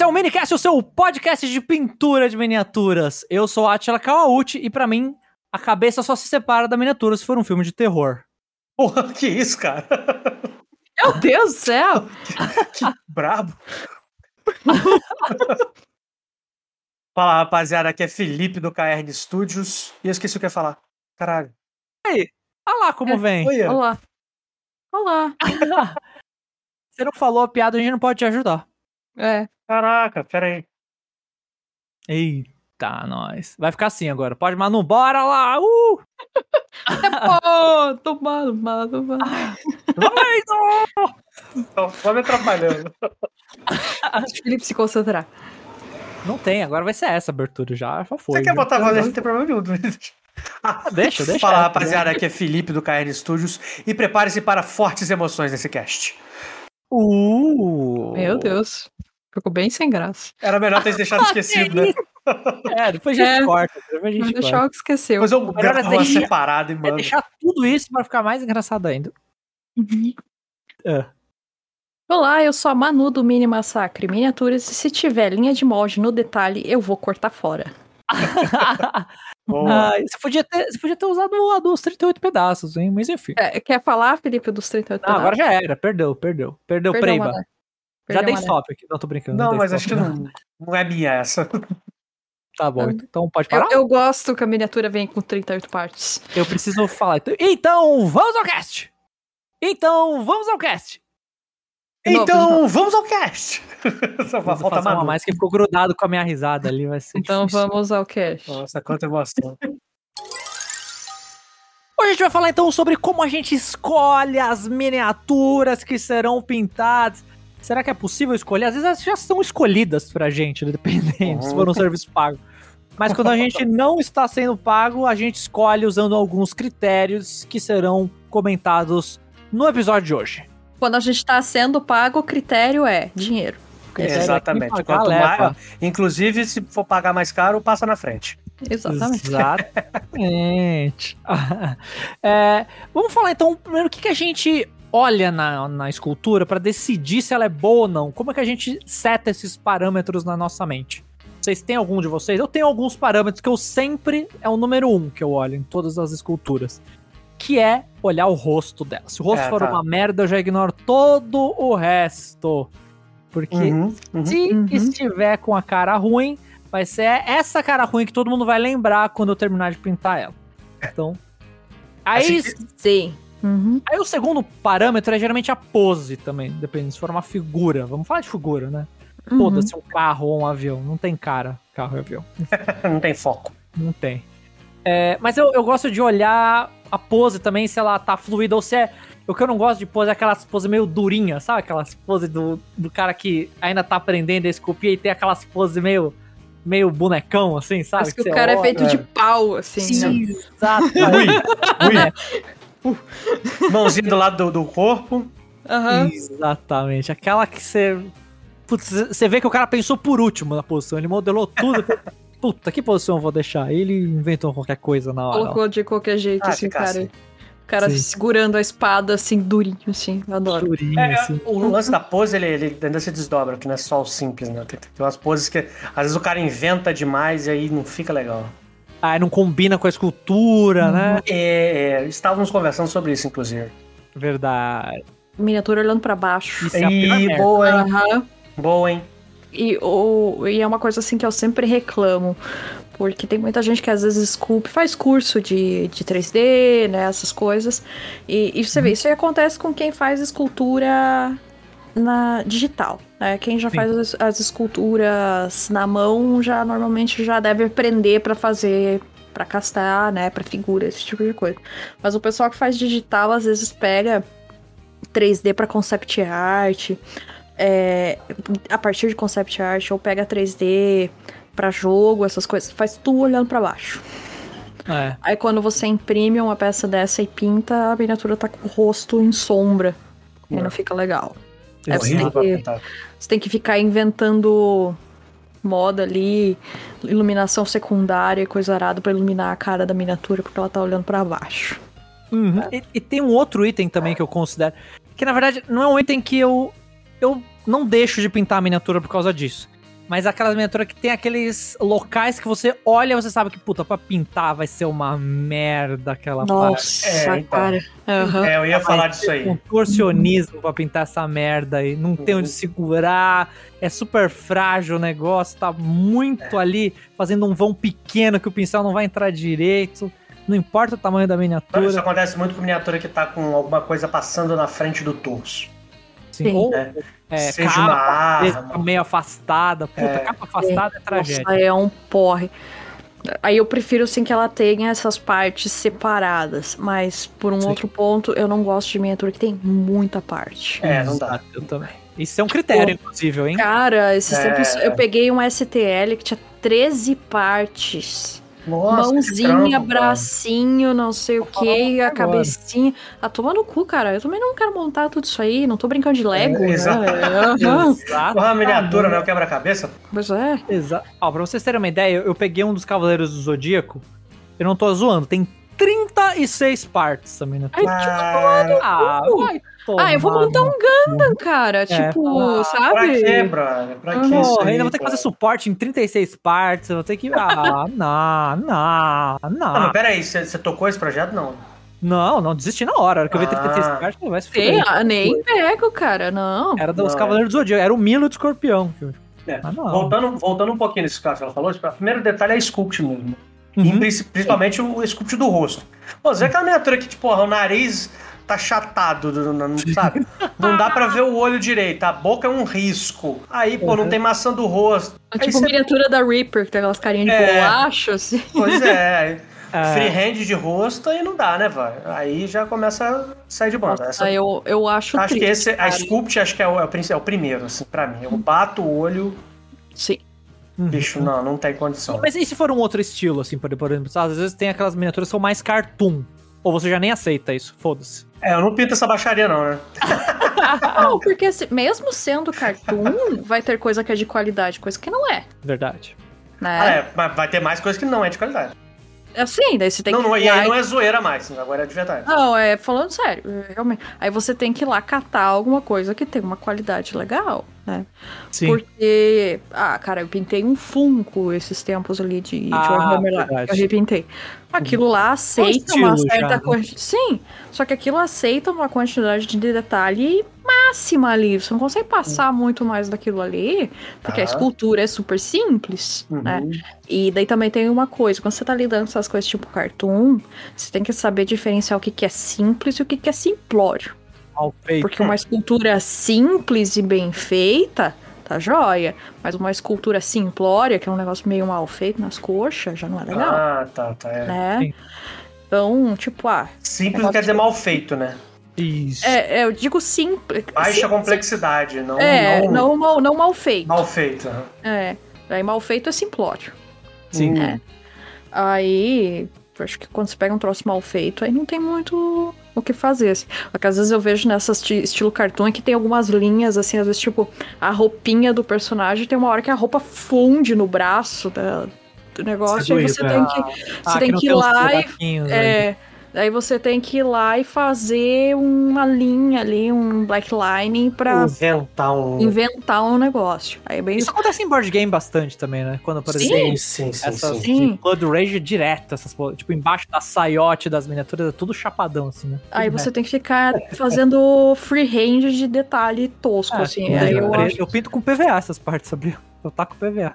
Esse é o Minicast, o seu podcast de pintura de miniaturas. Eu sou Atila Kawauchi e pra mim, a cabeça só se separa da miniatura se for um filme de terror. Porra, que isso, cara? Meu Deus do céu! que brabo. Fala, rapaziada, aqui é Felipe do KR Studios. E eu esqueci o que ia falar. Caralho. Aí, olha lá como vem. Oi. Olá. Olá. Você não falou a piada, a gente não pode te ajudar. É. Caraca, pera aí. Eita, nós. Vai ficar assim agora. Pode, Manu, bora lá! Uh! Pô, tomado, tomado, tomado. Vai, Dom! Então, vai me atrapalhando. Deixa o Felipe se concentrar. Não tem, agora vai ser essa abertura já. Já foi. Você quer já. botar a voz? Não tem problema nenhum. Ah, Deixa, deixa. Fala, essa, rapaziada, aqui é Felipe do KR Studios. E prepare-se para fortes emoções nesse cast. Uh! Meu Deus. Ficou bem sem graça. Era melhor ter deixado esquecido, né? É, depois a gente É. corta. Depois a Mas gente deixar corta. o que esqueceu. Depois eu gravo uma deixar- separada e É deixar tudo isso pra ficar mais engraçado ainda. Uhum. É. Olá, eu sou a Manu do Mini Massacre Miniaturas e se tiver linha de molde no detalhe, eu vou cortar fora. Boa. Ah, você, podia ter, você podia ter usado a dos 38 pedaços, hein? Mas enfim. É, quer falar, Felipe, dos 38 Não, agora já era. Perdeu, perdeu. Perdeu, Perdeu, Preiba. Já dei stop aqui. Não, tô brincando. Não, dei mas stop, acho que não, não é minha essa. Tá bom, então pode parar. Eu, eu gosto que a miniatura vem com 38 partes. Eu preciso falar. Então- Então, vamos ao cast! Então, vamos ao cast! De novo, Então, vamos ao cast! Só Vou falta fazer uma mais que ficou grudado com a minha risada ali. Vai ser Então difícil. vamos ao cast. Nossa, quanta emoção. Hoje a gente vai falar então sobre como a gente escolhe as miniaturas que serão pintadas. Será que é possível escolher? Às vezes elas já são escolhidas pra gente, dependendo se for um serviço pago. Mas quando a gente não está sendo pago, a gente escolhe usando alguns critérios que serão comentados no episódio de hoje. Quando a gente tá sendo pago, o critério é dinheiro. Critério é Exatamente. pagar, leva. mais, inclusive, se for pagar mais caro, passa na frente. Exatamente. Exatamente. É, vamos falar então primeiro o que, que a gente olha na, na escultura para decidir se ela é boa ou não. Como é que a gente seta esses parâmetros na nossa mente? Vocês têm algum de vocês? Eu tenho alguns parâmetros que eu sempre é o número um que eu olho em todas as esculturas. Que é olhar o rosto dela. Se o rosto É, for tá. uma merda, eu já ignoro todo o resto. Porque Uhum, uhum. se Uhum. estiver com a cara ruim, vai ser essa cara ruim que todo mundo vai lembrar quando eu terminar de pintar ela. Então. Aí, Assim Sim. Uhum. aí o segundo parâmetro é geralmente a pose também, depende se for uma figura. Vamos falar de figura, né? Uhum. Foda-se um carro ou um avião. Não tem cara, carro e avião. Não tem foco. Não tem. É, mas eu, eu gosto de olhar a pose também, se ela tá fluida ou se é. O que eu não gosto de pose é aquelas poses meio durinhas, sabe? Aquelas poses do, do cara que ainda tá aprendendo a esculpir e tem aquelas poses meio, meio bonecão, assim, sabe? Acho que o você cara é olha- feito de pau, assim. Sim, né? exato. Ui, ui. Mãozinha do lado do, do corpo. Aham. Exatamente. Aquela que você. Putz, você vê que o cara pensou por último na posição. Ele modelou tudo. Puta, que posição eu vou deixar? Ele inventou qualquer coisa na hora. Colocou de qualquer jeito, Ah, assim, cara. assim. O cara Sim. segurando a espada, assim, durinho, assim. Eu adoro. Durinho, É, assim. o lance da pose, ele, ele ainda se desdobra, que não é só o simples, né? Tem, tem umas poses que às vezes o cara inventa demais e aí não fica legal. Ah, não combina com a escultura, né? É, é, estávamos conversando sobre isso, inclusive. Verdade. Miniatura olhando pra baixo. Isso é merda. boa, hein? Aham. Boa, hein? E, o, e é uma coisa assim que eu sempre reclamo. Porque tem muita gente que às vezes esculpe, faz curso de, de 3D, né? Essas coisas. E, e você vê, isso aí acontece com quem faz escultura na digital. Né? Quem já Sim. faz as, as esculturas na mão já normalmente já deve aprender pra fazer. Pra castar, né? Pra figura, esse tipo de coisa. Mas o pessoal que faz digital às vezes pega 3D pra concept art. é, a partir de concept art ou pega 3D pra jogo, essas coisas, faz tudo olhando pra baixo. É. Aí quando você imprime uma peça dessa e pinta, a miniatura tá com o rosto em sombra. E É. não fica legal. É É, você, horrível tem pra que, pintar. você tem que ficar inventando moda ali, iluminação secundária, coisa arada pra iluminar a cara da miniatura, porque ela tá olhando pra baixo. Uhum. E, e tem um outro item também que eu considero. Que na verdade não é um item que eu. Eu não deixo de pintar a miniatura por causa disso. Mas aquelas miniaturas que tem aqueles locais que você olha e você sabe que, puta, pra pintar vai ser uma merda aquela Nossa, É, então. cara. Aham. É, eu ia falar disso aí. Contorcionismo pra pintar essa merda aí. Não tem Uhum. onde segurar. É super frágil o negócio. Tá muito É. ali fazendo um vão pequeno que o pincel não vai entrar direito. Não importa o tamanho da Isso miniatura. acontece muito com miniatura que tá com alguma coisa passando na frente do torso. Sim. ou É. é, Seja capa, uma arma. tá meio afastada. Puta, É. capa afastada é, tragédia. Nossa, é um porre. Aí eu prefiro sim que ela tenha essas partes separadas, mas por um Sim. outro ponto, eu não gosto de miniatura que tem muita parte. É, não dá. Eu também. Isso é um critério, inclusive, hein? Cara, esses É. tempos eu peguei um STL que tinha 13 partes. Nossa, Mãozinha, trampo, cara. bracinho, não sei o que, a agora. cabecinha. Ah, toma no cu, cara. Eu também não quero montar tudo isso aí. Não tô brincando de Lego, É, né? exato. Exato. Porra, a miniatura, né? O quebra-cabeça? Pois é. Exato. Ó, pra vocês terem uma ideia, eu, eu peguei um dos Cavaleiros do Zodíaco. Eu não tô zoando, tem 36 partes essa miniatura. Ai, tipo, Ah, uh. Vai Ah, eu vou montar um Gundam, cara. Tipo, Pra sabe? quê, brother? Pra que Ah, isso Porra, aí, ainda vou ter que fazer suporte em 36 partes, eu vou ter que. Ah, não, não, Ah, mas não. peraí, você você tocou esse projeto? Não. Não, não, desisti na hora. A hora que eu vi 36 Ah. partes, vai se fuder. ah, nem pego, cara. Não. Era dos Não, Cavaleiros do Zodíaco, era o Milo de Escorpião. É. Ah, não. Voltando, voltando um pouquinho nesse caso que ela falou, tipo, o primeiro detalhe é a sculpt mesmo. E Uhum. princi- principalmente o sculpt do rosto. Pô, você vê aquela miniatura que, tipo, o nariz tá chatado, sabe? Não dá pra ver o olho direito, a boca é um risco. Aí, pô, não tem maçã do rosto. É tipo você- miniatura da Reaper, que tem aquelas carinhas de É. bolacha, assim. Pois é. É. Freehand de rosto aí não dá, né, vai? Aí já começa a sair de banda. Essa- Aí eu, eu acho acho que triste, esse, a cara. sculpt acho que é o, é o é o primeiro, assim, pra mim. Eu bato o olho, Sim. Uhum. bicho, não, não tem condição. Mas e se for um outro estilo, assim, por, por exemplo? Às vezes tem aquelas miniaturas que são mais cartoon. Ou você já nem aceita isso, foda-se. É, eu não pinto essa baixaria, não, né? Não, porque se- mesmo sendo cartoon, vai ter coisa que é de qualidade, coisa que não é, Verdade. né? Ah, é, mas vai ter mais coisa que não é de qualidade. Assim, daí você tem não, que não, e aí não é zoeira mais, agora é de verdade. Não, é falando sério, é, realmente. Aí você tem que ir lá catar alguma coisa que tem uma qualidade legal, né? Sim. Porque, ah, cara, eu pintei um Funko esses tempos ali de, de Ah, Warhammer lá, eu repintei. Aquilo lá aceita uma certa quantidade. Sim, só que aquilo aceita uma quantidade de detalhe máxima ali. Você não consegue passar muito mais daquilo ali, porque a Hum. Tá. escultura é super simples, Uhum. né? E daí também tem uma coisa, quando você tá lidando com essas coisas tipo cartoon, você tem que saber diferenciar o que, que é simples e o que, que é simplório. Porque uma escultura simples e bem feita, tá joia. Mas uma escultura simplória, que é um negócio meio mal feito nas coxas, já não é legal, Ah, tá, tá. É. né? Então, tipo, ah, Simples não quer dizer mal feito, né? Isso. é, é, eu digo simples. Baixa sim- complexidade, não, É, não, não, mal, não mal feito. mal feito. É. Aí mal feito é simplório. Sim. Hum. É. Aí, acho que quando você pega um troço mal feito, aí não tem muito o que fazer. Assim. Porque às vezes eu vejo nessa esti- estilo cartoon que tem algumas linhas, assim, às vezes, tipo, a roupinha do personagem tem uma hora que a roupa funde no braço da- do negócio, aí doído, você né? tem que. Ah, Você tem não que ir lá e. É, Daí você tem que ir lá e fazer uma linha ali, um blacklining pra Inventar um. inventar um negócio. Aí é bem Isso acontece em board game bastante também, né? Quando, por Sim. exemplo, Sim, sim, sim. essas sim. Sim. de Blood Rage direto, essas tipo, embaixo da saiote das miniaturas, é tudo chapadão, assim, né? Aí Tudo você tem que ficar fazendo freehand de detalhe tosco, É, assim. é, Aí eu, eu eu acho. pinto com PVA essas partes, sabia? Eu taco PVA.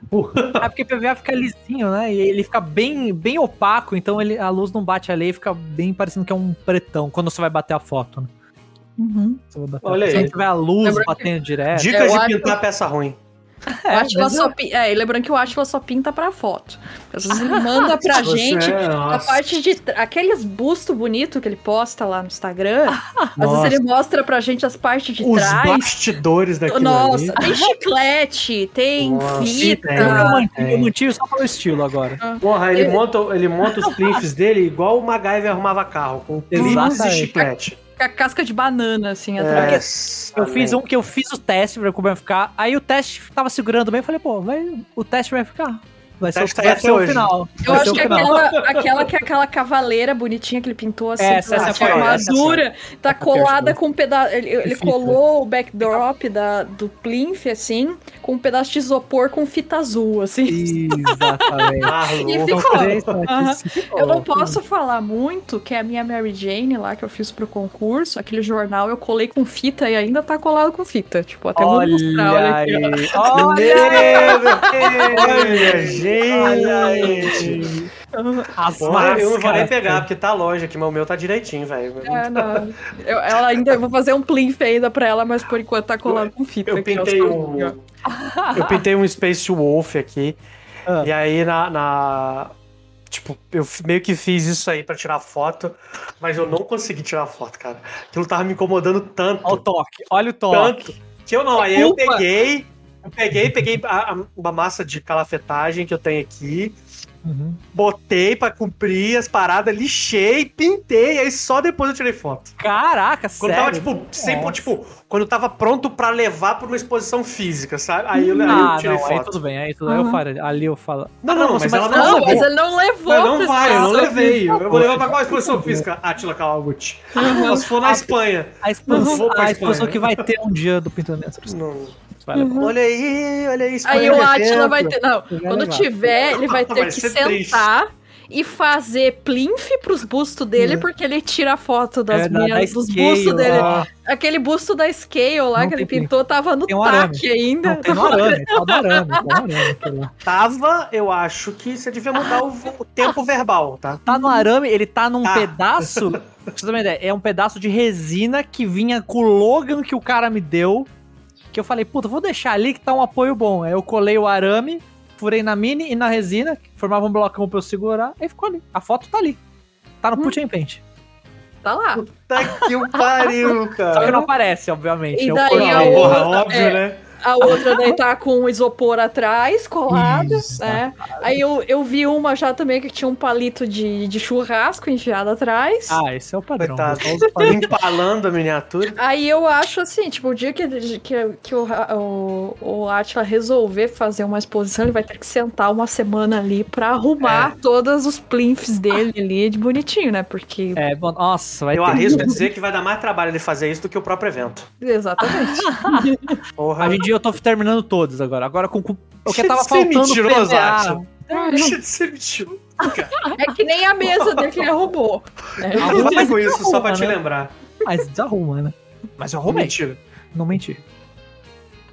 é porque PVA fica lisinho, né? E ele fica bem, bem opaco, então ele, a luz não bate ali e fica bem parecendo que é um pretão quando você vai bater a foto, né? Uhum. Você vai bater Olha a aí. Se tiver a luz Lembra que- batendo direto. Dicas eu de acho- pintar peça ruim. O Atila mas só É, lembrando que o Atila só pinta pra foto. Às vezes ele manda pra Você- gente a nossa. parte de. Aqueles bustos bonitos que ele posta lá no Instagram. às Nossa. vezes ele mostra pra gente as partes de Os trás. bastidores daquilo Nossa, ali. tem chiclete, tem Nossa, fita. tem. Eu Ah, mantive, eu é. mantive só pelo estilo agora. Porra, ele Eu- monta, ele monta os plinths dele igual o MacGyver arrumava carro, com clipes e chiclete. A casca de banana, assim, É, atrás. Eu fiz um que eu fiz o teste pra ver como vai ficar. Aí o teste tava segurando bem. Eu falei, pô, vai, o teste vai ficar. Vai ser, Acho que vai ser o final. Eu Vai acho que aquela, aquela que é aquela cavaleira bonitinha que ele pintou assim, Essa, com essa armadura, tá foi colada com um pedaço. Ele, ele colou o backdrop da, do plinth, assim, com um pedaço de isopor com fita azul, assim. Exatamente. Ah, E ficou. Aham. cinco. Eu não posso falar muito, que é a minha Mary Jane lá que eu fiz pro concurso, aquele jornal eu colei com fita e ainda tá colado com fita. Tipo, até vou mostrar, olha Olha aqui. ó. aí. Olha Olha, gente. As Porra, eu não vou nem pegar, porque tá longe aqui, mas o meu tá direitinho, velho. É, não. Eu, ela ainda, eu vou fazer um plinth ainda pra ela, mas por enquanto tá colado com fita. Eu pintei um. Eu pintei um Space Wolf aqui. Ah. E aí na, na- Tipo, eu meio que fiz isso aí pra tirar foto, mas eu não consegui tirar foto, cara. Aquilo tava me incomodando tanto. Olha o toque. Olha o toque. tanto. Que eu não, aí eu peguei. Eu peguei, peguei a- a- uma massa de calafetagem que eu tenho aqui, Uhum. botei pra cumprir as paradas, lixei, pintei, aí só depois eu tirei foto. Caraca, Quando sério? tava, tipo, sempre, tipo, quando eu tava pronto pra levar pra uma exposição física, sabe? Aí eu, aí eu Ah, tirei não, aí foto. tudo bem, aí tudo aí eu Uhum. faria. Ali eu falo. Não, Ah, não, você mas vai- ela Não, não, mas levou. ele não levou. Mas não vai, eu não levei. Eu vou levar pra qual exposição física? Atila Kawaguchi. Só se for na Espanha. A exposição, Vou pra a exposição que vai ter um dia do pintamento. Não. Levar. Olha aí, olha aí. Aí o de Atila vai ter. Não, Vai quando levar. tiver, ele vai ter Vai que ser triste. sentar e fazer plinth pros bustos dele, porque ele tira a foto das É, minhas, da dos bustos dele. ó. Aquele busto da Scale lá Não que ele pintou tava no um arame. taque ainda. Não, tem no arame, tá no arame, tá no arame. Tava, eu acho que você devia mudar o, o tempo verbal, tá? Tá no arame, ele tá num Tá. pedaço. Pra você ter uma ideia, é um pedaço de resina que vinha com o Logan que o cara me deu. Que eu falei, puta, vou deixar ali que tá um apoio bom. Aí eu colei o arame, furei na mini e na resina, que formava um blocão pra eu segurar, aí ficou ali. A foto tá ali. Tá no Put in Paint. Tá lá. Tá que o pariu, Só que cara. não aparece, obviamente. E daí colei. a Porra, óbvio, é. né? A outra daí tá com o isopor atrás, colado, Isso, né? Aí eu, eu vi uma já também que tinha um palito de, de churrasco enfiado atrás. Ah, esse é o padrão. Coitado. Padrões. Empalando a miniatura. Aí eu acho assim, tipo, o dia que, que, que o, o, o Atila resolver fazer uma exposição, ele vai ter que sentar uma semana ali pra arrumar todos os plinths dele ali de bonitinho, né? Porque. É, bom, nossa, vai Eu ter. arrisco dizer que vai dar mais trabalho ele fazer isso do que o próprio evento. Exatamente. Porra. Hoje em dia eu tô terminando todos agora. Agora com, com o que Deixa tava de ser faltando mentiroso. Atila. Deixa de ser mentiroso. é que nem a mesa dele que ele arrumou. né? Eu Mas digo isso só pra arruma, te né? lembrar. Mas desarruma, né? Mas eu arrumei. Mentira. Não menti.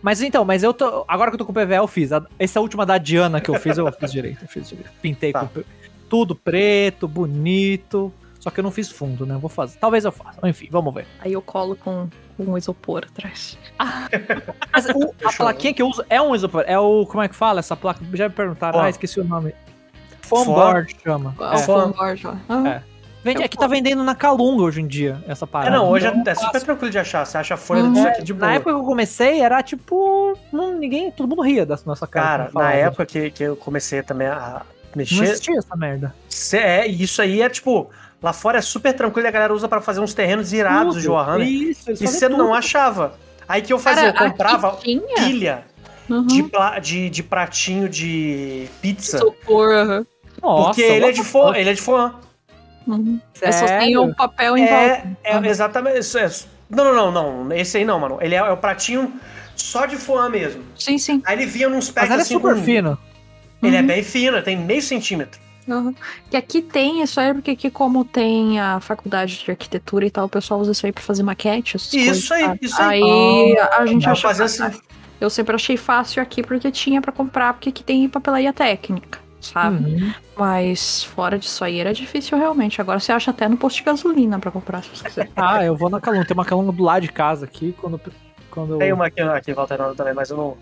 Mas então, mas eu tô. Agora que eu tô com o PVA, eu fiz. A- Essa última da Diana que eu fiz, eu fiz direito. Eu fiz direito. Pintei Tá. com tudo preto, bonito. Só que eu não fiz fundo, né? Vou fazer. Talvez eu faça. Enfim, vamos ver. Aí eu colo com, com um isopor atrás. Mas o- a plaquinha que eu uso é um isopor. É o. Como é que fala essa placa? Já me perguntaram. Foam. Ah, esqueci o nome. Foam. Foam board chama. Ah, É. o foam board lá. Ah, É. Vende, é que tá vendendo na Calunga hoje em dia, essa É, parada. não, hoje Então, é, é super tranquilo de achar. Você acha folha Uhum. disso aqui de boa. Na época que eu comecei, era tipo. Não, ninguém. Todo mundo ria dessa nossa cara. Cara, na época que, que eu comecei também a Não mexer, existia essa merda. cê- é, isso aí é tipo. Lá fora é super tranquilo e a galera usa pra fazer uns terrenos irados de Warhammer. Isso, eles E você tudo. não achava. Aí que eu fazia, eu Cara, comprava aqui tinha? pilha Uhum. de, pla- de, de pratinho de pizza. Isopor, aham. Nossa, porque ele é what de the foam, fuck? ele é de. Uhum. Eu só tenho o papel em volta. É, é exatamente. isso é- não, não, não, não. Esse aí não, mano. Ele é, é o pratinho só de foam mesmo. Sim, sim. Aí ele vinha nos Mas packs ele é assim. super com- fino. Ele é Uhum. bem fino, tem meio centímetro. Uhum. Que aqui tem, isso aí é porque aqui como tem a faculdade de arquitetura e tal, o pessoal usa isso aí pra fazer maquetes. essas Isso coisas, aí, sabe? isso aí. Aí a gente Vou acha fazer assim. Eu sempre achei fácil aqui porque tinha pra comprar, porque aqui tem papelaria técnica, sabe? Uhum. Mas fora disso aí era difícil realmente. Agora você acha até no posto de gasolina pra comprar, se você quiser. Ah, eu vou na Calunga. Tem uma Calunga do lado de casa aqui. Quando, quando Tem uma aqui, aqui em Valterano também, mas eu não,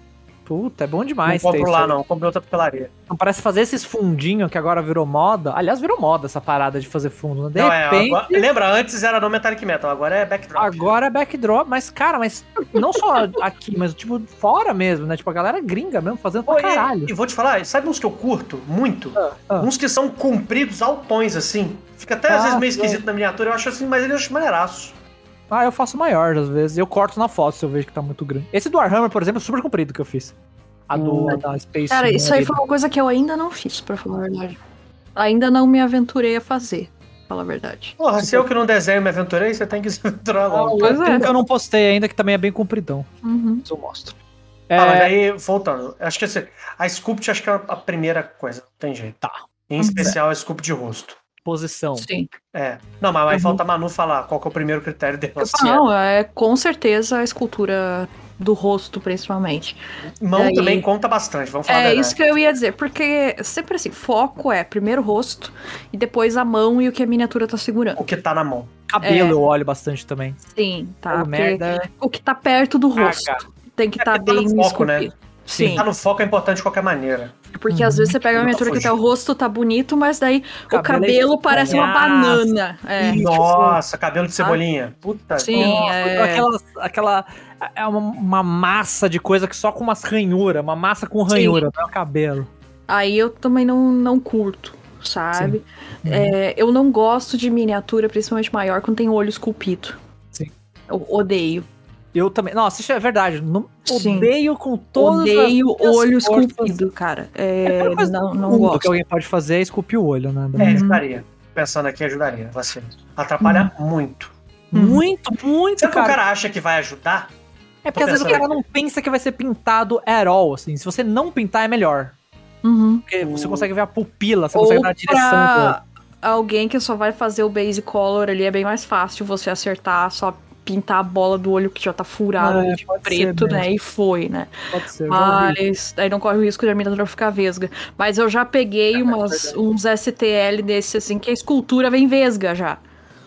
Puta, é bom não demais. ter compro lá, não. Compro em outra papelaria. Não parece fazer esses fundinhos que agora virou moda. Aliás, virou moda essa parada de fazer fundo. né? De Não, é, repente, agora- lembra, antes era no Metallic Metal, agora é backdrop. agora é backdrop. Mas, cara, mas não só aqui, mas tipo fora mesmo, né? Tipo, a galera gringa mesmo, fazendo Pô, pra e- caralho. E, vou te falar, sabe uns que eu curto muito? ah. Uns que são compridos, altões, assim. Fica até às Ah, vezes meio sim. esquisito na miniatura, eu acho assim, mas ele acho maneiraço. Ah, eu faço maior às vezes. Eu corto na foto se eu vejo que tá muito grande. Esse do Warhammer, por exemplo, é super comprido que eu fiz. A do a da Space Cara, isso aí foi uma coisa que eu ainda não fiz, pra falar a verdade. Ainda não me aventurei a fazer, pra falar a verdade. Porra, se eu que não desenho me aventurei, você tem que se aventurar Ah, logo. outro é. que eu não postei ainda, que também é bem compridão. Uhum. Mas eu mostro. Ah, mas É, aí, voltando, acho que assim, a sculpt acho que é a primeira coisa, não tem jeito. Tá. Em especial a sculpt de rosto. Posição. Sim. É. Não, mas, mas Uhum. falta a Manu falar qual que é o primeiro critério dela. é. Não, é com certeza a escultura do rosto, principalmente. Mão Daí- também conta bastante, vamos falar É verdade. isso que eu ia dizer, porque sempre assim, foco é primeiro o rosto e depois a mão e o que a miniatura tá segurando. O que tá na mão. Cabelo É. eu olho bastante também. Sim, tá? Porque merda. o que tá perto do Caga. rosto tem que É estar porque tá no bem foco, né? Sim, Tá no foco é importante de qualquer maneira. porque às vezes você pega uma miniatura que até o rosto tá bonito, mas daí o Cabelo é cabelo parece uma banana. É. Nossa, cabelo de cebolinha. Puta Sim, Nossa, é. Aquela, aquela. É uma, uma massa de coisa que só com umas ranhuras. Uma massa com ranhura, não é o cabelo. Aí eu também não, não curto, sabe? É, eu não gosto de miniatura, principalmente maior, quando tem olho esculpido. Sim. Eu odeio. Eu também. Nossa, isso é verdade. Não, Sim. odeio com todas odeio olho esculpido, cara. É, É coisa não não gosto. que alguém pode fazer é esculpir o olho, né? É, Uhum. ajudaria. Pensando aqui, ajudaria. Você. Atrapalha muito. Muito, muito, Será que o cara. cara acha que vai ajudar? É porque às vezes o cara não pensa que vai ser pintado at all, assim. Se você não pintar, é melhor. Uhum. Porque você Hum. consegue ver a pupila, você Ou consegue ver a direção. pra alguém que só vai fazer o base color ali, é bem mais fácil você acertar, só pintar a bola do olho que já tá furado É, de preto, ser né? E foi, né? Pode ser. Mas aí não corre o risco de a miniatura ficar vesga. Mas eu já peguei umas, uns STL desses assim, que a escultura vem vesga já.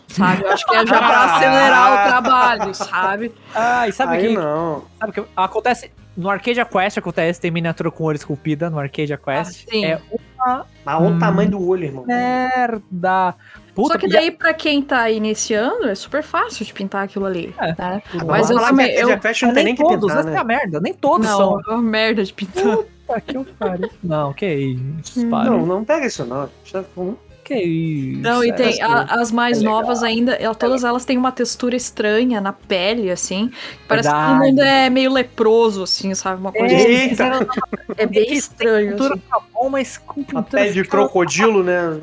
Sabe? Eu acho que é já pra acelerar o trabalho, sabe? Ah, e sabe o Aí que, não. sabe que acontece? No Arcadia Quest acontece, tem miniatura com olho esculpida no Arcadia Quest. Ah, sim. É uma Mas olha o tamanho do olho, irmão. merda. Puta Só que daí, pra quem tá iniciando, é super fácil de pintar aquilo ali. É. né? Mas Mas eu também. que a Eu, Arcadia Quest não tem nem que todos, pintar, essa é né? a merda. Nem todos não, são. é uma merda de pintar. Puta que eu pariu. Não, que isso, para. Não, não pega isso não. Que isso. Não, e é tem assim. a- as mais É legal. novas ainda, ela- todas elas têm uma textura estranha na pele, assim. Parece que Verdade. todo mundo é meio leproso, assim, sabe? Uma coisa. É, Eita! fizeram- É bem que estranho. pintura assim. tá bom, mas com A pintura pele de crocodilo, né?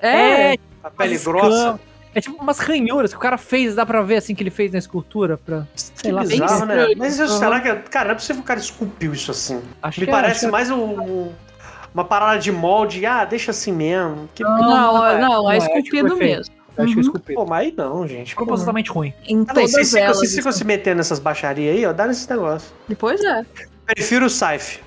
É, É, A pele umas grossa. escamas. É tipo umas ranhuras que o cara fez, dá pra ver assim que ele fez na escultura. Pra, sei Que lá, bem bizarro, né? Mas isso, Uhum. será que. Cara, não é possível que o cara esculpiu isso assim. acho Me que é, parece que é- mais um- um- uma parada de molde. Ah, deixa assim mesmo. Que... não, não não, é, é, não é, esculpido tipo, foi feito. mesmo. acho que é Uhum. esculpido. Pô, mas aí não, gente. Propositalmente ruim. Em Ah, todas Vocês ficam, elas. vocês ficam se metendo nessas baixarias aí, ó, dá nesse negócio. Depois é. Prefiro o Saif.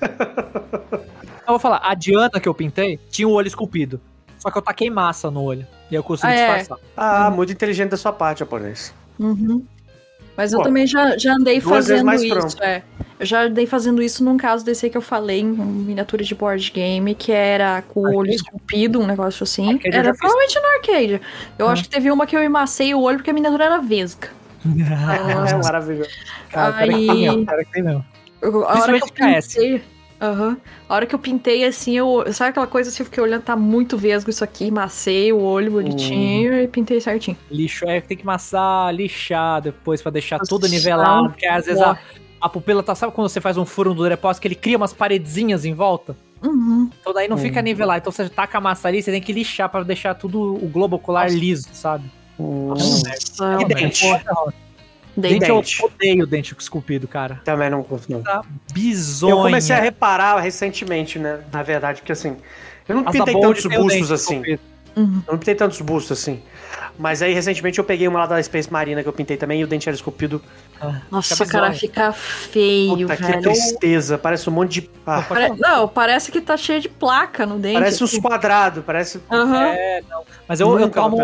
Eu vou falar, a Diana que eu pintei tinha o olho esculpido. Só que eu taquei massa no olho. E eu consegui Ah, é. disfarçar. Ah, muito inteligente da sua parte, japonês. Uhum. Mas eu Pô, também já, já andei fazendo isso, é. Eu já andei fazendo isso num caso desse aí que eu falei, em miniatura de board game, que era com o olho esculpido, um negócio assim. Arcade eu era provavelmente no arcade. Eu Ah. acho que teve uma que eu emacei o olho porque a miniatura era vesga. É maravilhoso. Cara, pera que tem Aí- mesmo, pera que tem mesmo. Eu- A hora que eu Principalmente Aham. A hora que eu pintei, assim, eu. Sabe aquela coisa assim, eu fiquei olhando, tá muito vesgo isso aqui, macei o olho bonitinho e pintei certinho. Lixo é tem que amassar, lixar depois pra deixar Nossa, tudo nivelado. Porque às vezes a, a pupila tá. Sabe quando você faz um furo no Durepox que ele cria umas paredezinhas em volta? Uhum. Então daí não fica nivelado. Então você taca a massa ali, você tem que lixar pra deixar tudo o globo ocular Nossa. liso, sabe? Nossa, E dente? dei Dente, eu dente. odeio dente esculpido, cara. Também não curto, não. Tá bizonha. Eu comecei a reparar recentemente, né? Na verdade, porque assim. Eu não As pintei tantos bustos assim. esculpido. Uhum. Eu não pintei tantos bustos assim. Mas aí, recentemente, eu peguei uma lá da Space Marina que eu pintei também e o dente era esculpido. Nossa, Fica cara, bizonho. fica feio, Puta, que velho. tristeza. Parece um monte de. Ah, Pare- Não, parece que tá cheio de placa no dente. parece uns assim. quadrados, parece. Aham. É, não. Mas eu, eu tomo.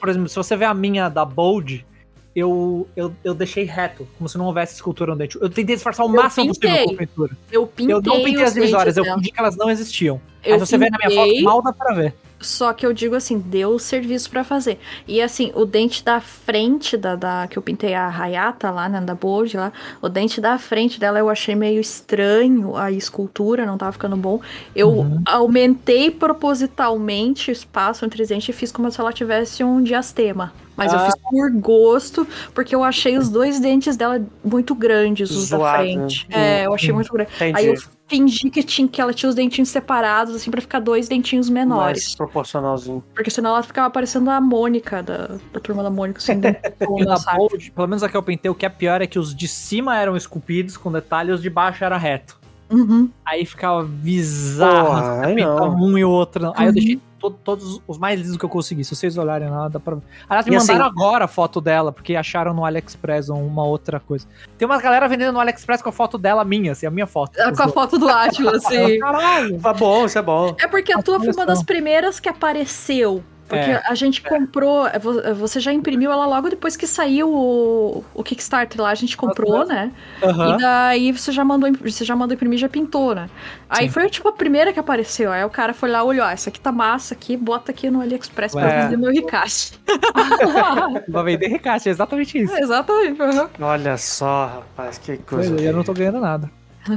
Por exemplo, se você vê a minha da Bold, eu, eu, eu deixei reto, como se não houvesse escultura no dente. Eu tentei disfarçar o Eu máximo possível pintei. com pintura. Eu pintei Eu não pintei as divisórias, eu fingi que elas não existiam. Eu Aí você vê na minha foto, mal dá pra ver. Só que eu digo assim, deu serviço pra fazer. E assim, o dente da frente da, da que eu pintei a Hayata lá, né, da Bold lá, o dente da frente dela eu achei meio estranho a escultura, não tava ficando bom. Eu Uhum. aumentei propositalmente o espaço entre os dentes e fiz como se ela tivesse um diastema. Mas eu Ah. fiz por gosto, porque eu achei os dois dentes dela muito grandes, os da Zoado, frente. né? É, eu achei muito grande. Entendi. Aí eu fingi que, tinha, que ela tinha os dentinhos separados, assim, pra ficar dois dentinhos menores. Mais proporcionalzinho. Porque senão ela ficava parecendo a Mônica, da, da turma da Mônica, assim, da dentona, sabe? Bold, pelo menos a que eu pentei, o que é pior é que os de cima eram esculpidos com detalhe e os de baixo era reto. Uhum. Aí ficava bizarro. Porra, você aí não. um e o outro. Aí eu Uhum. deixei to- todos os mais lisos que eu consegui. Se vocês olharem lá, dá pra. Aliás, me E assim- mandaram agora a foto dela, porque acharam no AliExpress uma outra coisa. Tem uma galera vendendo no AliExpress com a foto dela minha, assim, a minha foto. Ah, Com a foto do Átila, assim. Caralho! Tá bom, isso é bom. É porque a tua foi uma das primeiras que apareceu. Porque É, a gente comprou, é, vo- você já imprimiu ela logo depois que saiu o, o Kickstarter lá, a gente comprou, né? Aham. E daí você já mandou, você já mandou imprimir, já pintou, né? Aí Sim. foi tipo a primeira que apareceu. Aí o cara foi lá, olhou, ah, essa aqui tá massa aqui, bota aqui no AliExpress pra Ué. vender meu Ricaste. Vai vender recate, é exatamente isso. Exatamente. uhum. Olha só, rapaz, que Pois coisa. é, eu não tô ganhando nada.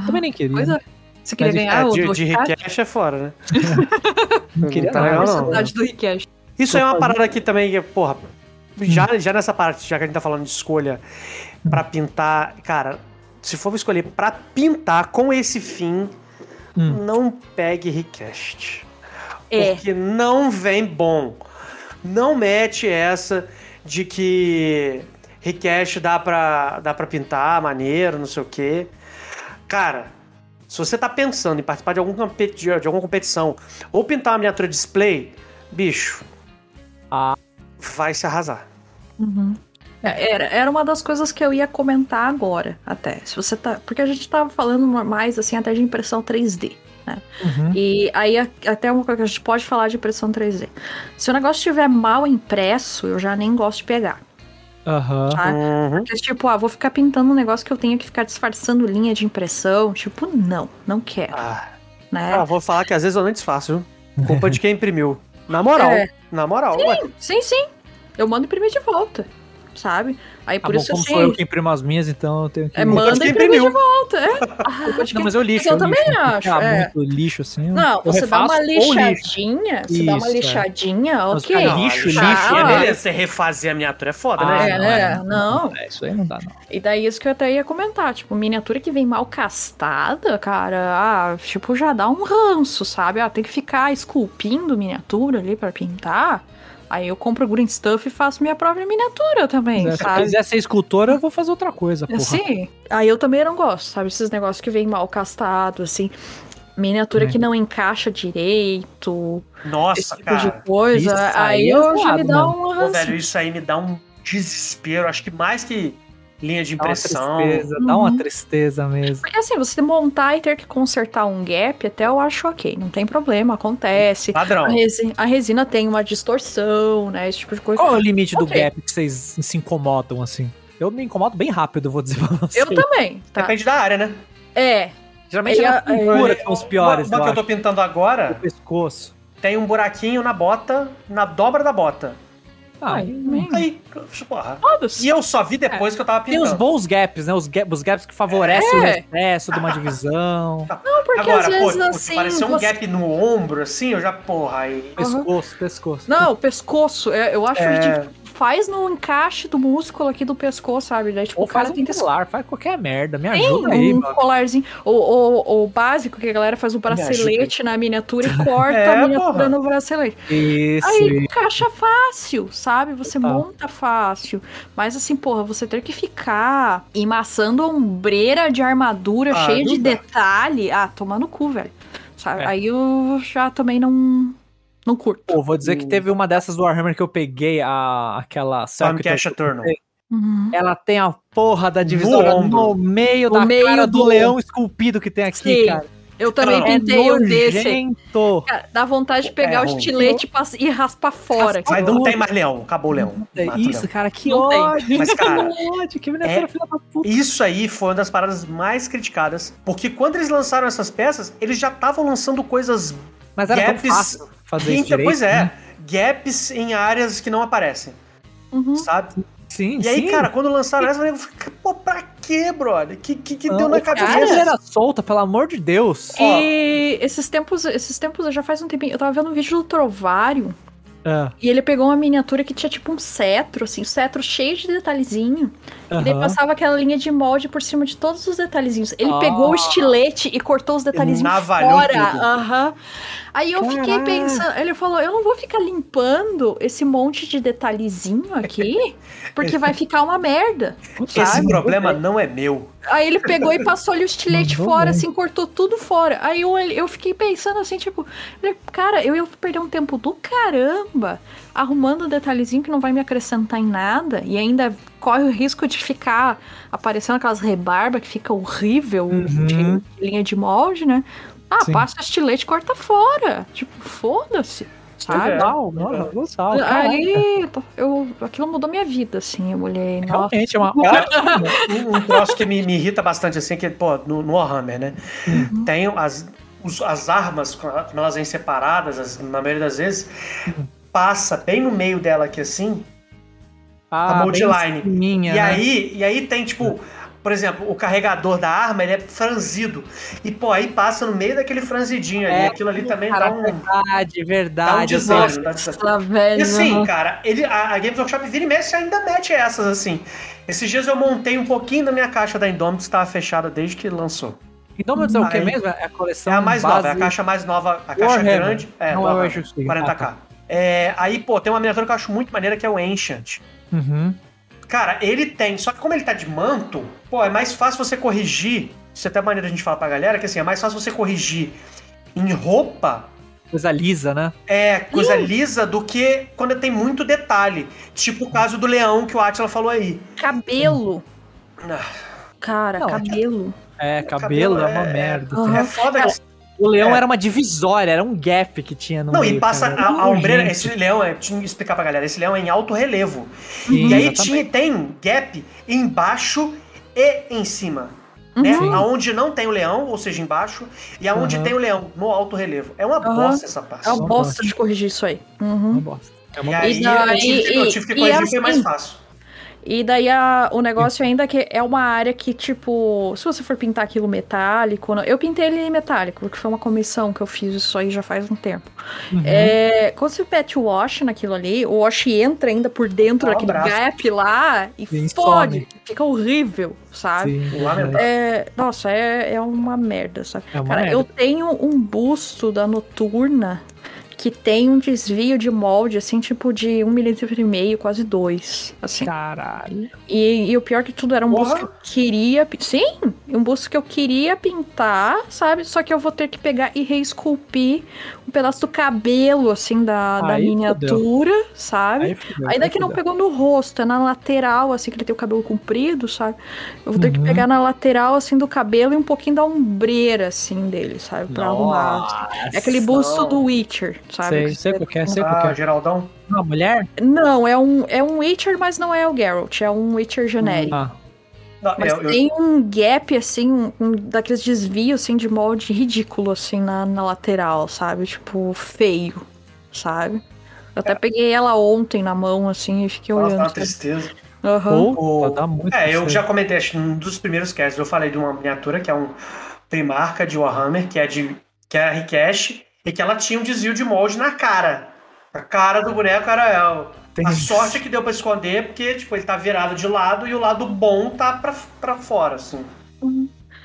Também nem queria. Pois né? é. Você queria Mas, ganhar É, o de, do de recash é fora, né? Não queria tá nada. legal, A não. velocidade do Ricaste. Isso Tô é uma fazendo- parada aqui também, porra, já, já nessa parte, já que a gente tá falando de escolha pra pintar, cara, se for escolher pra pintar com esse fim, Hum. não pegue request. É. Porque não vem bom. Não mete essa de que request dá pra, dá pra pintar, maneiro, não sei o quê. Cara, se você tá pensando em participar de, algum de, de alguma competição ou pintar uma miniatura display, bicho, Ah. vai se arrasar. Uhum. É, Era, era uma das coisas que eu ia comentar agora, até. Se você tá. Porque a gente tava falando mais assim até de impressão 3D. Uhum. E aí até uma coisa que a gente pode falar de impressão 3D. Se o negócio estiver mal impresso, eu já nem gosto de pegar. Aham. Tá? Uhum. Porque, tipo, ah, vou ficar pintando um negócio que eu tenho que ficar disfarçando linha de impressão. Tipo, não, não quero, Ah, né? ah, vou falar que às vezes eu nem desfaço, viu? Culpa de quem imprimiu. Na moral, É. na moral. ué. Sim, sim. Eu mando imprimir de volta, sabe? Aí Tá por bom, isso como assim. sou eu que imprimo as minhas, então eu tenho que. É, manda quem imprimir de volta, é. Ah, Não, mas eu lixo. eu lixo. também Se acho, ficar é. muito lixo assim. eu- Não, eu você dá uma lixo. lixadinha, você dá uma Isso, é. lixadinha, Mas ok. Não, lixo, lixo, lixo, Ah, beleza, você refazer a miniatura é foda, Ah, né? É, não, né? é, Não. É, isso aí não dá, não. E daí isso que eu até ia comentar, tipo, miniatura que vem mal castada, cara, ah, tipo, já dá um ranço, sabe? Ah, tem que ficar esculpindo miniatura ali pra pintar. Aí eu compro green stuff e faço minha própria miniatura também, Se eu sabe? quiser ser escultora, eu vou fazer outra coisa, porra. Sim. Aí eu também não gosto, sabe? Esses negócios que vem mal castado, assim. Miniatura É. que não encaixa direito, esse Nossa, tipo cara. de coisa. isso aí aí é eu já me dá um Pô, ranço. velho, isso aí me dá um desespero. Acho que mais que linha de Dá uma impressão. tristeza, dá Uhum. uma tristeza mesmo. Porque assim, você montar e ter que consertar um gap, até eu acho ok, não tem problema, acontece. Padrão. A resina, a resina tem uma distorção, né? Esse tipo de coisa. Qual é o limite do Ok. gap que vocês se incomodam, assim? Eu me incomodo bem rápido, vou dizer pra vocês. Eu também, tá? Depende da área, né? É, Geralmente É, é na é, pintura é, que são os piores, Uma, uma que eu tô pintando O agora pescoço. tem um buraquinho na bota, na dobra da bota. Ah, man. Aí, porra. E eu só vi depois que eu tava tem os pintando. bons gaps, né? Os, ga- os gaps que favorecem É. o excesso de uma divisão. Não, porque Agora, às pô, vezes tipo, se assim. parecer um você- gap no ombro, assim, eu já, porra, aí. Pescoço, pescoço. Não, o pescoço, é, eu acho É. Faz no encaixe do músculo aqui do pescoço, sabe? Daí, tipo, Ou o cara faz tem um que colar, faz qualquer merda. Me Tem ajuda aí, um mano. colarzinho. O, o, o básico que a galera faz o bracelete na miniatura e corta É, a miniatura porra. no bracelete. Isso. Aí encaixa fácil, sabe? Você Total. monta fácil. Mas assim, porra, você ter que ficar emassando a ombreira de armadura Ah, cheia de detalhe. Ah, toma no cu, velho. Sabe? É. Aí eu já também não, não curto. Pô, vou dizer que teve uma dessas do Warhammer que eu peguei, a, aquela Storm Circuit, Cash Eternal. Uhum. Ela tem a porra da divisória No no, meio No da meio cara do, do- leão esculpido que tem aqui, Sim. cara. Eu também Não, pintei um desse. Cara, dá vontade de pegar É o estilete e pass- e raspar fora. Mas não tem mais leão, acabou o leão. Isso, leão. cara, que Não tem. ódio. Mas, cara, que ódio, que é- filha da puta. Isso aí foi uma das paradas mais criticadas. Porque quando eles lançaram essas peças, eles já estavam lançando coisas. Mas era gaps tão fácil fazer isso Gente, direito. pois é, né? gaps em áreas que não aparecem, Uhum. sabe? Sim, E aí, sim. cara, quando lançaram essa, eu falei, pô, pra quê, brother? Que, que, que Não, deu na o cara cabeça? era solta, pelo amor de Deus. Ó. E esses tempos, esses tempos já faz um tempinho. Eu tava vendo um vídeo do Trovário. Ah, E ele pegou uma miniatura que tinha tipo um cetro, assim, um cetro cheio de detalhezinho. E daí aham. passava aquela linha de molde por cima de todos os detalhezinhos. Ele Ah. pegou o estilete e cortou os detalhezinhos navalhou fora. Aham. Aí eu fiquei Caraca. pensando, ele falou, eu não vou ficar limpando esse monte de detalhezinho aqui, porque vai ficar uma merda. Esse Sabe? problema não é meu. Aí ele pegou e passou ali o estilete fora, bem. assim, cortou tudo fora. Aí eu, eu fiquei pensando assim, tipo, cara, eu ia perder um tempo do caramba arrumando um detalhezinho que não vai me acrescentar em nada e ainda corre o risco de ficar aparecendo aquelas rebarbas que fica horrível Uhum. de linha de molde, né? Ah, Sim. passa o estilete e corta fora. Tipo, foda-se. Sabe? É. Legal, nossa, legal, caraca. Aí eu, aquilo mudou minha vida, assim. Eu olhei, nossa. Realmente, é uma. Um, um troço que me, me irrita bastante, assim, que, pô, no, no Warhammer, né? Tem as, os- as armas, quando elas vêm separadas, as- na maioria das vezes, passa bem no meio dela aqui, assim, Ah, a mold bem line. fininha, e, né? aí, e aí tem, tipo, por exemplo, o carregador da arma, ele é franzido. E, pô, aí passa no meio daquele franzidinho ali. É, Aquilo ali também Cara, dá um, verdade, verdade. dá um desânimo. Nossa, velho. E assim, cara, ele, a, a Games Workshop vira e mexe ainda mete essas, assim. Esses dias eu montei um pouquinho da minha caixa da Indomitus, que estava fechada desde que lançou. Indomitus é o que mesmo? É a coleção É a mais base... nova, é a caixa mais nova, a caixa Warhammer. grande. É, Não do é o Warhammer, Age of 40k. É, aí, pô, tem uma miniatura que eu acho muito maneira que é o Ancient. Uhum. Cara, ele tem, só que como ele tá de manto, pô, é mais fácil você corrigir. Isso é até maneira a gente falar pra galera, que assim, é mais fácil você corrigir em roupa Coisa lisa, né? é coisa lisa do que quando tem muito detalhe. Tipo o caso do leão que o Atila falou aí. Cabelo. Ah, Cara, Não, cabelo. É, cabelo, cabelo é uma é- merda. Aham. É foda que O leão É. era uma divisória, era um gap que tinha no Não, meio. e passa cara. a, a ombreira. Gente. Esse leão, é, tinha que explicar pra galera, esse leão é em alto relevo. Sim, e aí tinha, tem gap embaixo e em cima. Né? Sim. Aonde não tem o leão, ou seja, embaixo, e aonde Aham. tem o leão, no alto relevo. É uma Aham. bosta essa parte. É uma Uma bosta bosta. de corrigir isso aí. Uma Uhum. bosta. É E uma aí E daí- eu, tive, eu tive que corrigir, foi mais assim, fácil. E daí a- o negócio ainda é que é uma área que, tipo, se você for pintar aquilo metálico. não- eu pintei ele metálico, porque foi uma comissão que eu fiz isso aí já faz um tempo. Uhum. É, quando você pet o wash naquilo ali, o wash entra ainda por dentro um daquele gap lá e Sim, fode. some. Fica horrível, sabe? Sim. É, nossa, é, é uma merda, sabe? É uma Cara, merda. eu tenho um busto da Noturna que tem um desvio de molde, assim, tipo de um milímetro e meio, quase dois, assim. Caralho. E, e o pior de tudo era um Porra. busto que eu queria... Sim, um busto que eu queria pintar, sabe? Só que eu vou ter que pegar e reesculpir um pedaço do cabelo, assim, da, da miniatura, sabe? Aí, fudeu, Ainda que não fudeu. pegou no rosto, é na lateral, assim, que ele tem o cabelo comprido, sabe? Eu vou ter que Uhum. pegar na lateral, assim, do cabelo e um pouquinho da ombreira, assim, dele, sabe? Pra arrumar. assim. É aquele busto do Witcher, sabe? Sei, sei qual é, sei qual Ah, é. Geraldão? Uma mulher? Não, é um, é um Witcher, mas não é o Geralt, é um Witcher genérico. Ah, Não, Mas eu- eu- tem um gap, assim, um, um daqueles desvios, assim, de molde ridículo, assim, na, na lateral, sabe? Tipo, feio, sabe? Eu até peguei ela ontem na mão, assim, e fiquei Nossa, dá olhando. uma sabe? tristeza. Aham. Pô, O- dá muito É, eu já comentei, acho que num dos primeiros casts, eu falei de uma miniatura que é um primarca de Warhammer, que é de que é a Rikesh, e que ela tinha um desvio de molde na cara. A cara do boneco era ela. Tem A sorte é que deu pra esconder, porque tipo, ele tá virado de lado e o lado bom tá pra, pra fora, assim.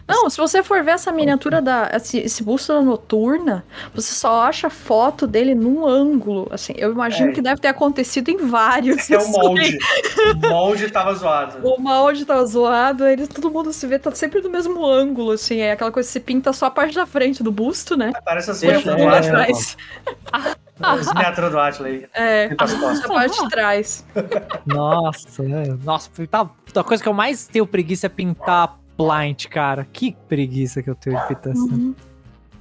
Não, se você for ver essa miniatura da. Esse, esse busto da noturna, você só acha foto dele num ângulo. Assim, eu imagino É. que deve ter acontecido em vários. É o assim. molde. O molde tava zoado. O molde tá zoado, eles, todo mundo se vê, tá sempre no mesmo ângulo, assim. É aquela coisa que se pinta só a parte da frente do busto, né? Parece as Deixa miniaturas eu do ver. Atila. atrás. As miniaturas do Atila aí. É, costas. a parte de trás. Nossa, né? Nossa, tá, a coisa que eu mais tenho preguiça é pintar blind, cara. Que preguiça que eu tenho de pintar assim.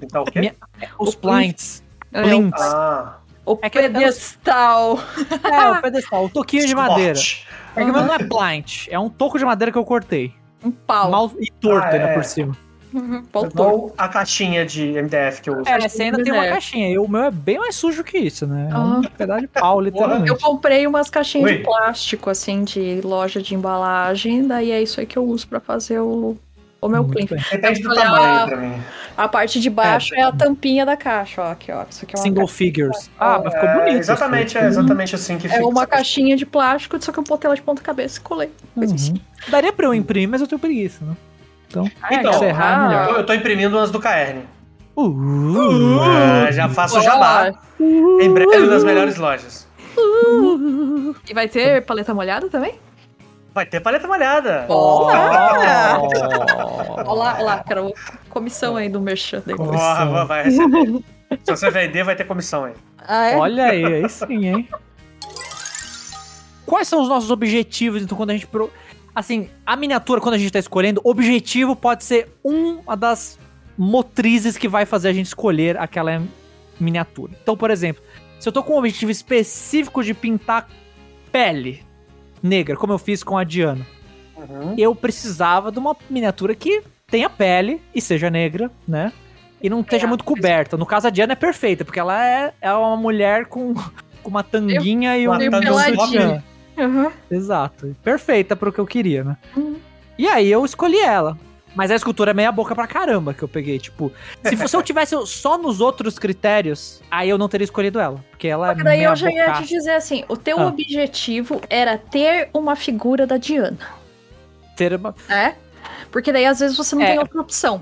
Então o quê? Minha- Os blinds. É, Blinds. Ah, o É eu- pedestal. É, o pedestal, o toquinho de madeira. É que não é blind, é um toco de madeira que eu cortei. Um pau. Mal e torto Ah, ainda é. por cima. Uhum. Igual a caixinha de MDF que eu uso. É, você ainda tem uma É. caixinha. E o meu é bem mais sujo que isso, né? É um Ah. pedaço de pau, literalmente. Eu comprei umas caixinhas Oi. de plástico, assim, de loja de embalagem. Daí é isso aí que eu uso pra fazer o, o meu Muito bem. Depende do Olha, tamanho pra mim. A parte de baixo é, a tampinha da caixa, ó. Aqui, ó. Isso aqui é uma, Single figures. Ah, mas ficou É, bonito. exatamente, é exatamente assim que é fica. uma caixinha de plástico, só que eu botei ela de ponta cabeça e colei. Coisa assim. Uhum. Daria pra eu imprimir, mas eu tenho preguiça, né? Então, Então, encerrar é melhor. Eu, eu tô imprimindo umas do Caerne. Uh, É, já faço o jabá. Em breve nas melhores lojas. E vai ter paleta molhada também? Vai ter paleta molhada. Olá! Oh. Olá, olá, cara. Comissão aí do Merchan depois. Porra, vai receber. Se você vender, vai ter comissão aí. Ah, é? Olha aí, aí sim, hein? Quais são os nossos objetivos, então, quando a gente. Pro... Assim, a miniatura, quando a gente tá escolhendo, objetivo pode ser uma das motrizes que vai fazer a gente escolher aquela miniatura. Então, por exemplo, se eu tô com um objetivo específico de pintar pele negra, como eu fiz com a Diana, Uhum. eu precisava de uma miniatura que tenha pele e seja negra, né? E não esteja muito coberta. No caso, a Diana é perfeita, porque ela é, é uma mulher com, com uma tanguinha e um Uma peladinha. Uhum. Exato. Perfeita pro que eu queria, né? Uhum. E aí eu escolhi ela. Mas a escultura é meia boca pra caramba que eu peguei. Tipo, se, se eu tivesse só nos outros critérios, aí eu não teria escolhido ela. Porque ela Porque é daí eu já ia boca. te dizer assim, o teu Ah. objetivo era ter uma figura da Diana, ter uma- é? Porque daí às vezes você não É. tem outra opção.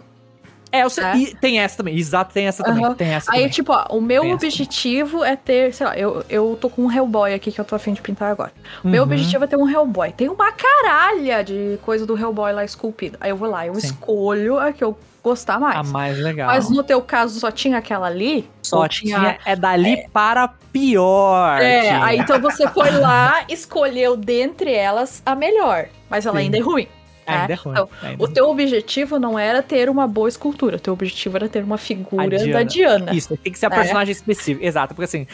É, eu sei, É. e tem essa também. Exato, tem essa também. Aham. Tem essa Aí, também. tipo, ó, o meu Tem objetivo é ter, sei lá, eu, eu tô com um Hellboy aqui que eu tô afim de pintar agora. O meu Uhum. objetivo é ter um Hellboy. Tem uma caralha de coisa do Hellboy lá esculpida. Aí eu vou lá, eu Sim. escolho a que eu gostar mais. A mais legal. Mas no teu caso só tinha aquela ali? Só Ou tinha, é dali para pior. É, tinha. aí então você foi lá, escolheu dentre elas a melhor. Mas ela Sim. ainda é ruim. Ainda né? é ruim. Então, ainda O é teu objetivo não era ter uma boa escultura, o teu objetivo era ter uma figura Diana. da Diana. Isso, tem que ser a É. personagem específica. Exato, porque assim,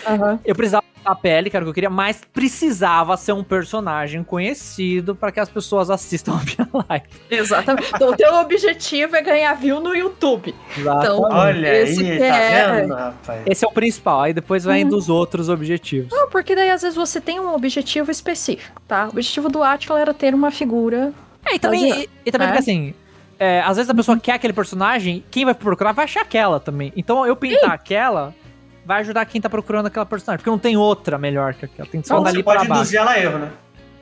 eu precisava da pele, que era o que eu queria, mas precisava ser um personagem conhecido para que as pessoas assistam a minha live. Exatamente. Então, o teu objetivo é ganhar view no YouTube. Então, Olha Esse aí, tá é- vendo, rapaz? Esse é o principal, aí depois vem Uhum. dos outros objetivos. Não, porque daí às vezes você tem um objetivo específico, tá? O objetivo do Atila era ter uma figura. É, e também, e, e também É. porque assim, é, às vezes a pessoa quer aquele personagem, quem vai procurar vai achar aquela também. Então eu pintar aquela vai ajudar quem tá procurando aquela personagem, porque não tem outra melhor que aquela, tem só Então, dali você pra pode baixo. induzir ela a erro, né?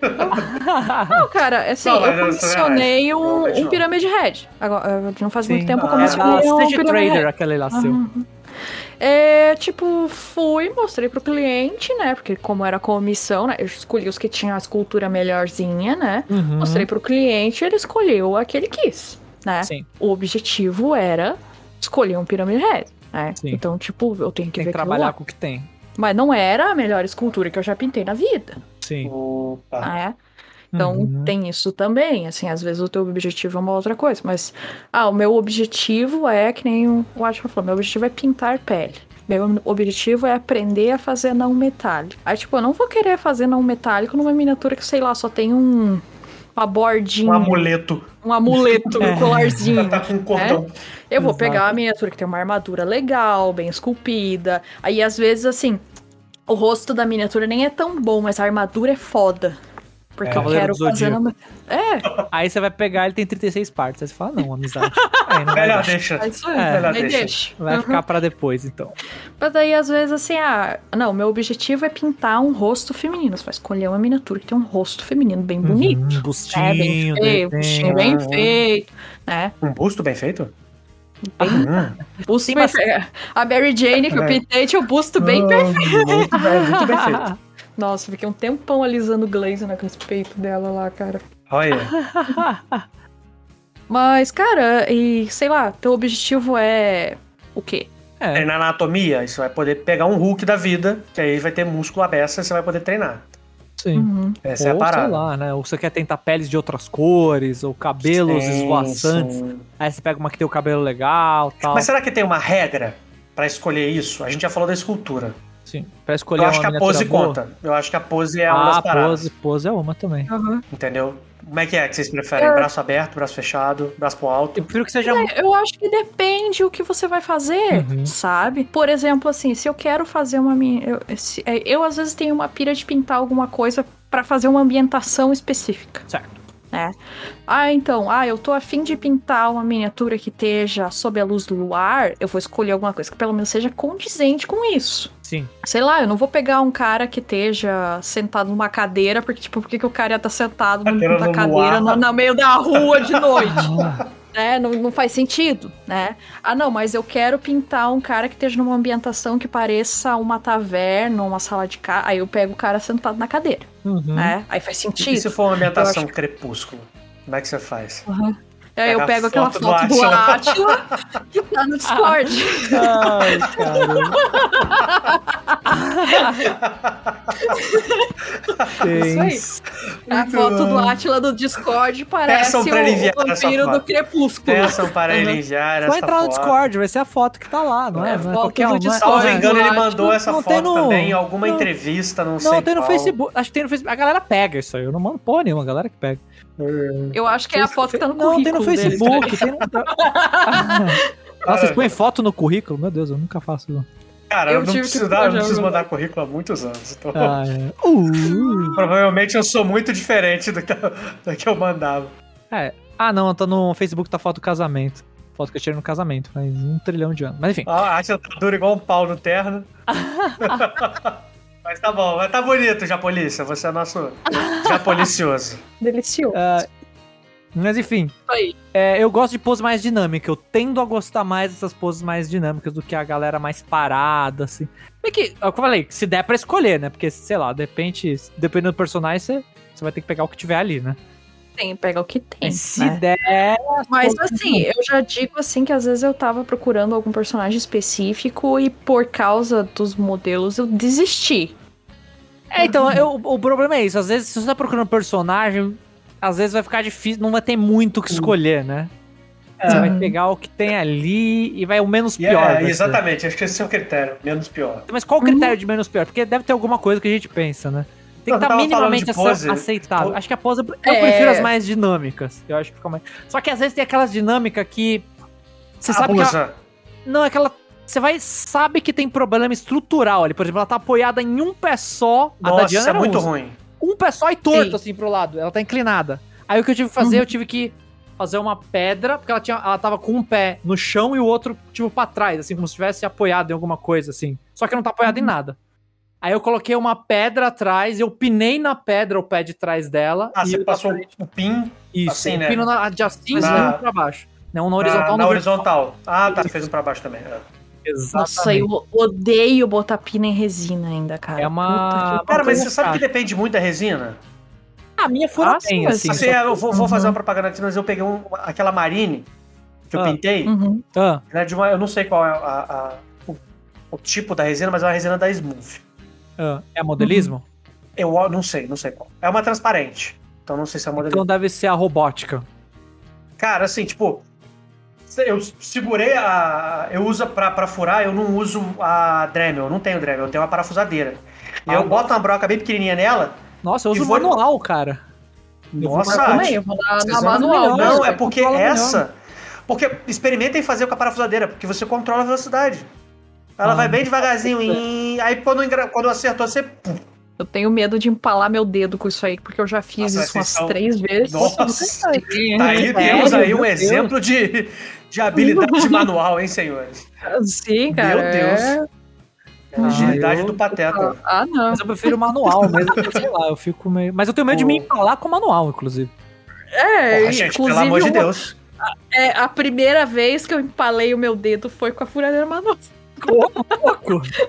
Não, cara, assim, Não, eu é comissionei um, um não. Pyramid Head. Agora, eh, não faz muito Sim. tempo eu Ah, É comissionei um Stage Pyramid Trader, Head. aquele lá seu. É, tipo, fui, mostrei pro cliente, né? Porque como era comissão, né? Eu escolhi os que tinham a escultura melhorzinha, né? Uhum. Mostrei pro cliente, ele escolheu a que ele quis, né? Sim. O objetivo era escolher um Pyramid Head, né? Sim. Então, tipo, eu tenho que Tem ver que trabalhar lá. com o que tem. Mas não era a melhor escultura que eu já pintei na vida, Sim. Opa. né? Então Uhum. tem isso também, assim, às vezes o teu objetivo é uma outra coisa, mas ah, o meu objetivo é que nem o Atila falou, meu objetivo é pintar pele. Meu objetivo é aprender a fazer não metálico. Aí, tipo, eu não vou querer fazer não metálico numa miniatura que, sei lá, só tem um uma bordinha, Um amuleto. um amuleto, um colarzinho. Tá com um cordão. Eu vou Exato. pegar a miniatura que tem uma armadura legal, bem esculpida. Aí, às vezes, assim, o rosto da miniatura nem é tão bom, mas a armadura é foda. Porque É. eu quero fazer... Na... É, Aí você vai pegar, ele tem 36 partes. Aí você fala, não, amizade. Aí não Melhor deixa. é isso aí. É. Melhor deixa. deixa. vai Uhum. ficar pra depois, então. Mas daí, às vezes, assim, ah, não, meu objetivo é pintar um rosto feminino. Você vai escolher uma miniatura que tem um rosto feminino bem bonito. Uhum, né? Bem bustinho, feio, de buchinho repente. bem feito, né? Um busto bem feito? Bem, Hum. busto Sim, bem mas- feio. A Mary Jane que eu É. pintei tinha o busto bem Ah, perfeito. Muito bem, muito bem feito. Nossa, fiquei um tempão alisando o glaze naqueles peitos dela lá, cara. Olha. Mas, cara, e sei lá, teu objetivo é o quê? É, Treinar anatomia, aí você vai poder pegar um Hulk da vida, que aí vai ter músculo beça e você vai poder treinar. sim. Uhum. Essa é a ou sei parada. lá, né? Ou você quer tentar peles de outras cores, ou cabelos Sim, esvoaçantes. sim. Aí você pega uma que tem o cabelo legal tal. Mas será que tem uma regra pra escolher isso? A gente já falou da escultura. Sim, pra escolher Eu acho uma que a pose boa. conta. Eu acho que a pose é uma das Ah, paradas. pose, pose é uma também. Entendeu? Como é que é que vocês preferem? É. Braço aberto, braço fechado, braço pro alto? Eu prefiro que seja. Eu acho que depende o que você vai fazer, Uhum. sabe? Por exemplo, assim, se eu quero fazer uma minha. Eu, se- é, eu, às vezes tenho uma pira de pintar alguma coisa pra fazer uma ambientação específica. Certo. né? Ah, então, ah, eu tô afim de pintar uma miniatura que esteja sob a luz do luar, eu vou escolher alguma coisa que pelo menos seja condizente com isso. Sim. Sei lá, eu não vou pegar um cara que esteja sentado numa cadeira, porque, tipo, por que o cara ia estar sentado no- Cadeira na no cadeira no, no meio da rua de noite? né? Não, não faz sentido, né? Ah, não, mas eu quero pintar um cara que esteja numa ambientação que pareça uma taverna, uma sala de casa. Aí eu pego o cara sentado na cadeira, Uhum. né? Aí faz E sentido. se for uma ambientação acho- crepúsculo? Como é que você faz? Uhum. Aí eu Pega a pego aquela foto do foto do Átila. Que tá no Discord. Ai, cara. Isso A foto do Átila do Discord parece o, vampiro do. Crepúsculo. Peçam para ele Uhum. enviar essa entrar no. Discord, vai ser a foto que tá lá, não é? É, não é foto qualquer do um, não é- Salvo Discord. engano, ele mandou essa Não, foto no- também em alguma não. entrevista, não, sei Não, tem no qual. Facebook. Acho que tem no Facebook. A galera pega isso aí. Eu não mando porra nenhuma, a galera que pega. Eu acho que é a foto que tá no Não, currículo tem no deles, Facebook. tem no... Nossa, vocês põem foto no currículo? Meu Deus, eu nunca faço isso. Cara, Eu eu, não preciso, dar, não preciso mandar currículo há muitos anos. Então, Ah, é. Uh. provavelmente eu sou muito diferente do que eu, do que eu mandava. É. Ah, não, tá no Facebook, tá foto do casamento. Foto que eu tirei no casamento, faz um trilhão de anos. Mas enfim. Ah, que tá duro igual um pau no terno. mas tá bom, mas tá bonito, Japolicia. Você é nosso Japolicioso. Delicioso. Ah, mas enfim. Aí. É, eu gosto de pose mais dinâmica. Eu tendo a gostar mais dessas poses mais dinâmicas do que a galera mais parada, assim. Bem que, é o que eu falei, se der pra escolher, né? Porque, sei lá, de repente, dependendo do personagem, você, você vai ter que pegar o que tiver ali, né? Tem, pega o que tem. Mas se né? der. Mas assim, eu já digo assim que às vezes eu tava procurando algum personagem específico e por causa dos modelos eu desisti. É, então, eu- o problema é isso. Às vezes, se você tá procurando um personagem, às vezes vai ficar difícil, não vai ter muito o que escolher, né? Você vai pegar o que tem ali e vai o menos E pior. é, exatamente, acho que esse é o critério, menos pior. Mas qual o critério de menos pior? Porque deve ter alguma coisa que a gente pensa, né? Tem que estar tava minimamente aceitável. Po- Acho que a pose. Eu É. prefiro as mais dinâmicas. Eu acho que fica mais. Só que às vezes tem aquelas dinâmicas que. Você sabe que. ela-. Não, é aquela. Você vai. Sabe que tem problema estrutural ali. Por exemplo, ela tá apoiada em um pé só. a da Nossa, Diana é muito um. ruim. Um pé só e torto, Sim. assim, pro lado. Ela tá inclinada. Aí o que eu tive que fazer, eu tive que fazer uma pedra, porque ela, tinha, ela tava com um pé no chão e o outro, tipo, pra trás, assim, como se tivesse apoiado em alguma coisa, assim. Só que não tá apoiado em nada. Aí eu coloquei uma pedra atrás, eu pinei na pedra o pé de trás dela. Ah, e você eu- passou o pin Isso, assim, né? pino na, de assim Na- pra baixo. Não, na na, horizontal, na no horizontal. Ah, tá, fez um pra baixo também. é. vertical. Nossa, eu odeio botar pina em resina ainda, cara. É uma- Puta que- Cara, mas você sabe que depende muito da resina? A minha fura Ah, bem, assim. Assim, só- eu vou, vou fazer Uhum. uma propaganda aqui, mas eu peguei um- aquela Marine que eu Ah. pintei, Uhum. Ah, né, de uma, eu não sei qual é a- a- o, o tipo da resina, mas é uma resina da Smooth. Ah, é modelismo? Eu não sei, não sei qual. É uma transparente. Então não sei se é modelo. Então deve ser a robótica. Cara, assim, tipo, eu segurei a. Eu uso pra, pra furar, eu não uso a Dremel, eu não tenho Dremel, eu tenho uma parafusadeira. Ah, eu boto uma broca bem pequenininha nela. Nossa, eu uso vou- manual, cara. Nossa, Eu também, eu vou dar Vocês na manual. melhor. Não, né? é porque melhor. essa. Porque experimentem fazer com a parafusadeira, porque você controla a velocidade. Ela Ah. vai bem devagarzinho. E aí quando, quando acertou, você. Eu tenho medo de empalar meu dedo com isso aí, porque eu já fiz Nossa, isso umas são- três vezes. Nossa. Tá aí, É, temos aí um Deus. exemplo de, de habilidade manual, hein, senhores? Sim, cara. Meu Deus. é- É a agilidade eu- do pateta. Ah, não. Mas eu prefiro manual mesmo, porque, sei lá, eu fico meio. Mas eu tenho medo de me empalar com manual, inclusive. É, Porra, gente, pelo inclusive, amor de uma- Deus. é, a primeira vez que eu empalei o meu dedo foi com a furadeira manual.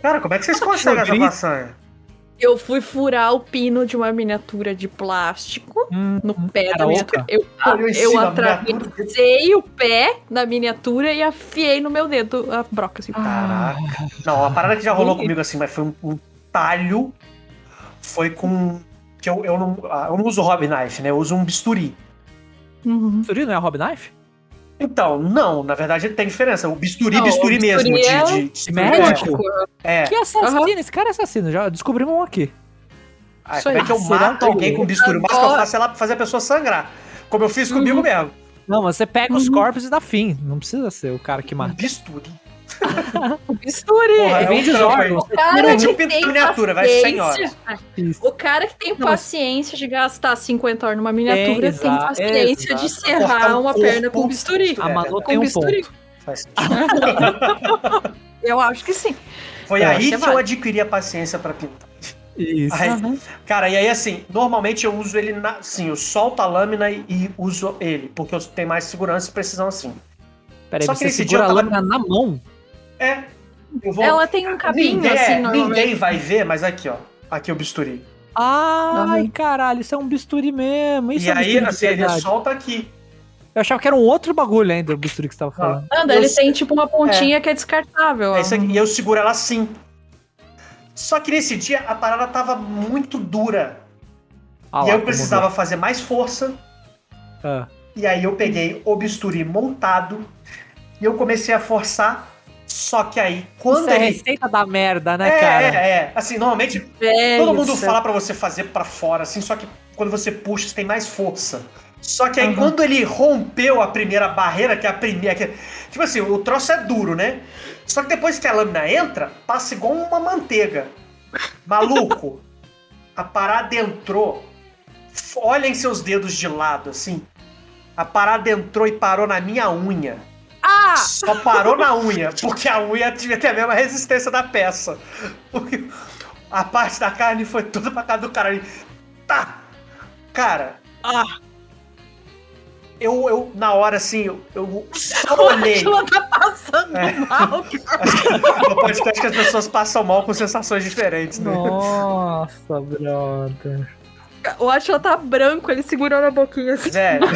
Cara, como é que vocês conseguem essa façanha? Eu fui furar o pino de uma miniatura de plástico Hum, no pé Era da miniatura. Eu, em eu atravessei o pé da miniatura e afiei no meu dedo a broca. Assim. Caraca. Não, a parada que já rolou comigo assim, mas foi um, um talho. Foi com. Que eu, eu, não, ah, eu não uso hobby knife, né? Eu uso um bisturi. Uhum. Bisturi não é Rob Knife? Então, não, na verdade ele tem diferença. O bisturi, Não, bisturi o bisturi mesmo. é- De, de, de médico? É. Que assassino, esse cara é assassino, já descobrimos um aqui. Ah, como é aí. que eu mato que- alguém com bisturi? O máximo que eu faço é lá fazer a pessoa sangrar. Como eu fiz comigo Uhum. mesmo. Não, mas você pega os Uhum. corpos e dá fim. Não precisa ser o cara que Um mata. bisturi. O bisturi. Porra, é um vende. O cara É que tipo tem miniatura, vai 100 paciência- Isso. O cara que tem paciência de gastar 50 horas numa miniatura É, tem paciência de exato. serrar um uma perna com bisturi. A Malu É, tem um bisturi. ponto. Faz sentido. Eu acho que sim. Foi É, aí que vai. eu adquiri a paciência pra pintar. Isso. Aí. Cara, e aí assim, normalmente eu uso ele na. Sim, eu solto a lâmina e, e uso ele, porque eu tenho mais segurança e precisão assim. Peraí, Só que você nesse segura dia eu a tava- lâmina na mão? É. Eu vou. Ela tem um cabinho ninguém, assim, é, normalmente. ninguém vai ver, mas aqui, ó. Aqui o bisturi. Ai, Aham. caralho, isso é um bisturi mesmo. Isso e é um aí, assim, ele solta aqui. Eu achava que era um outro bagulho ainda, o bisturi que você tava falando. Anda, Eu ele tem tipo uma pontinha que é descartável. É aqui, e eu seguro ela assim. Só que nesse dia a parada tava muito dura. Ah lá, e eu como precisava fazer mais força. Ah. E aí eu peguei o bisturi montado e eu comecei a forçar. Só que aí, quando Isso é receita da merda, né, é, cara? é, é. Assim, normalmente todo mundo fala pra você fazer pra fora, assim, só que quando você puxa, você tem mais força. Só que aí, Uhum. quando ele rompeu a primeira barreira, que é a primeira. que- tipo assim, o troço é duro, né? Só que depois que a lâmina entra, passa igual uma manteiga. Maluco, a parada entrou. Olhem seus dedos de lado, assim. A parada entrou e parou na minha unha. Ah! Só parou na unha, porque a unha tinha até a mesma resistência da peça. Porque a parte da carne foi toda pra cá do cara. Tá! Cara. Ah. Eu, eu, na hora, assim, eu, eu só O olhei. Atila tá passando É. mal. No podcast que as pessoas passam mal com sensações diferentes, né? Nossa, brother. O Atila tá branco, ele segurou na boquinha assim. Sério.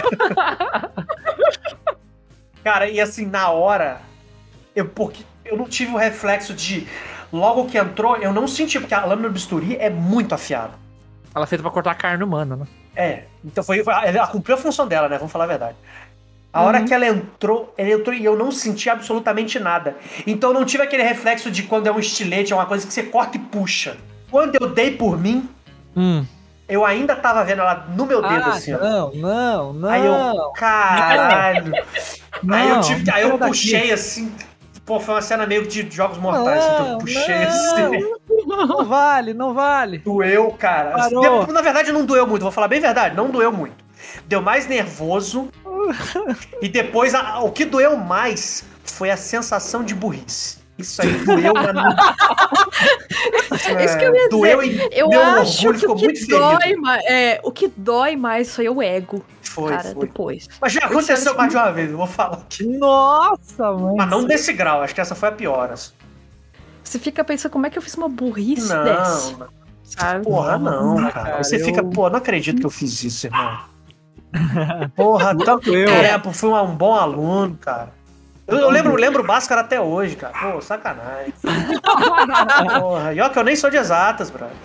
Cara, e assim, na hora, eu, porque eu não tive o reflexo de. Logo que entrou, eu não senti, porque a lâmina do bisturi é muito afiada. Ela é feita pra cortar carne humana, né? É, então foi, foi- ela cumpriu a função dela, né? Vamos falar a verdade. A hora que ela entrou, ela entrou e eu não senti absolutamente nada. Então não tive aquele reflexo de quando é um estilete, é uma coisa que você corta e puxa. Quando eu dei por mim, Hum. Eu ainda tava vendo ela no meu dedo, Ah, assim, ó. não, não, não. Aí eu, caralho. aí eu Não, tive, não aí eu tira daqui. puxei assim. Pô, foi uma cena meio de jogos mortais, assim, que eu Não, puxei não. assim. Não vale, não vale. Doeu, cara. Parou. Deu- na verdade, não doeu muito, vou falar bem a verdade, não doeu muito. Deu mais nervoso. e depois, a- o que doeu mais foi a sensação de burrice. Isso aí doeu na Isso que eu ia doeu dizer. e Eu meu acho orgulho que ficou o que muito dói. É, o que dói mais foi o ego, Foi, cara, foi. depois. Mas já aconteceu mais de uma vez, eu vou falar aqui. Nossa, mano. Mas não desse grau, acho que essa foi a pior. assim. Você fica pensando como é que eu fiz uma burrice dessa, Não, sabe? porra, não, Não, cara. cara, Você eu- fica, pô, não acredito que eu fiz isso, irmão. Porra, tanto eu. tempo, fui um, um bom aluno, cara. Eu, eu lembro, lembro o Bhaskara até hoje, cara. Pô, sacanagem. Porra, e ó que eu nem sou de exatas, brother.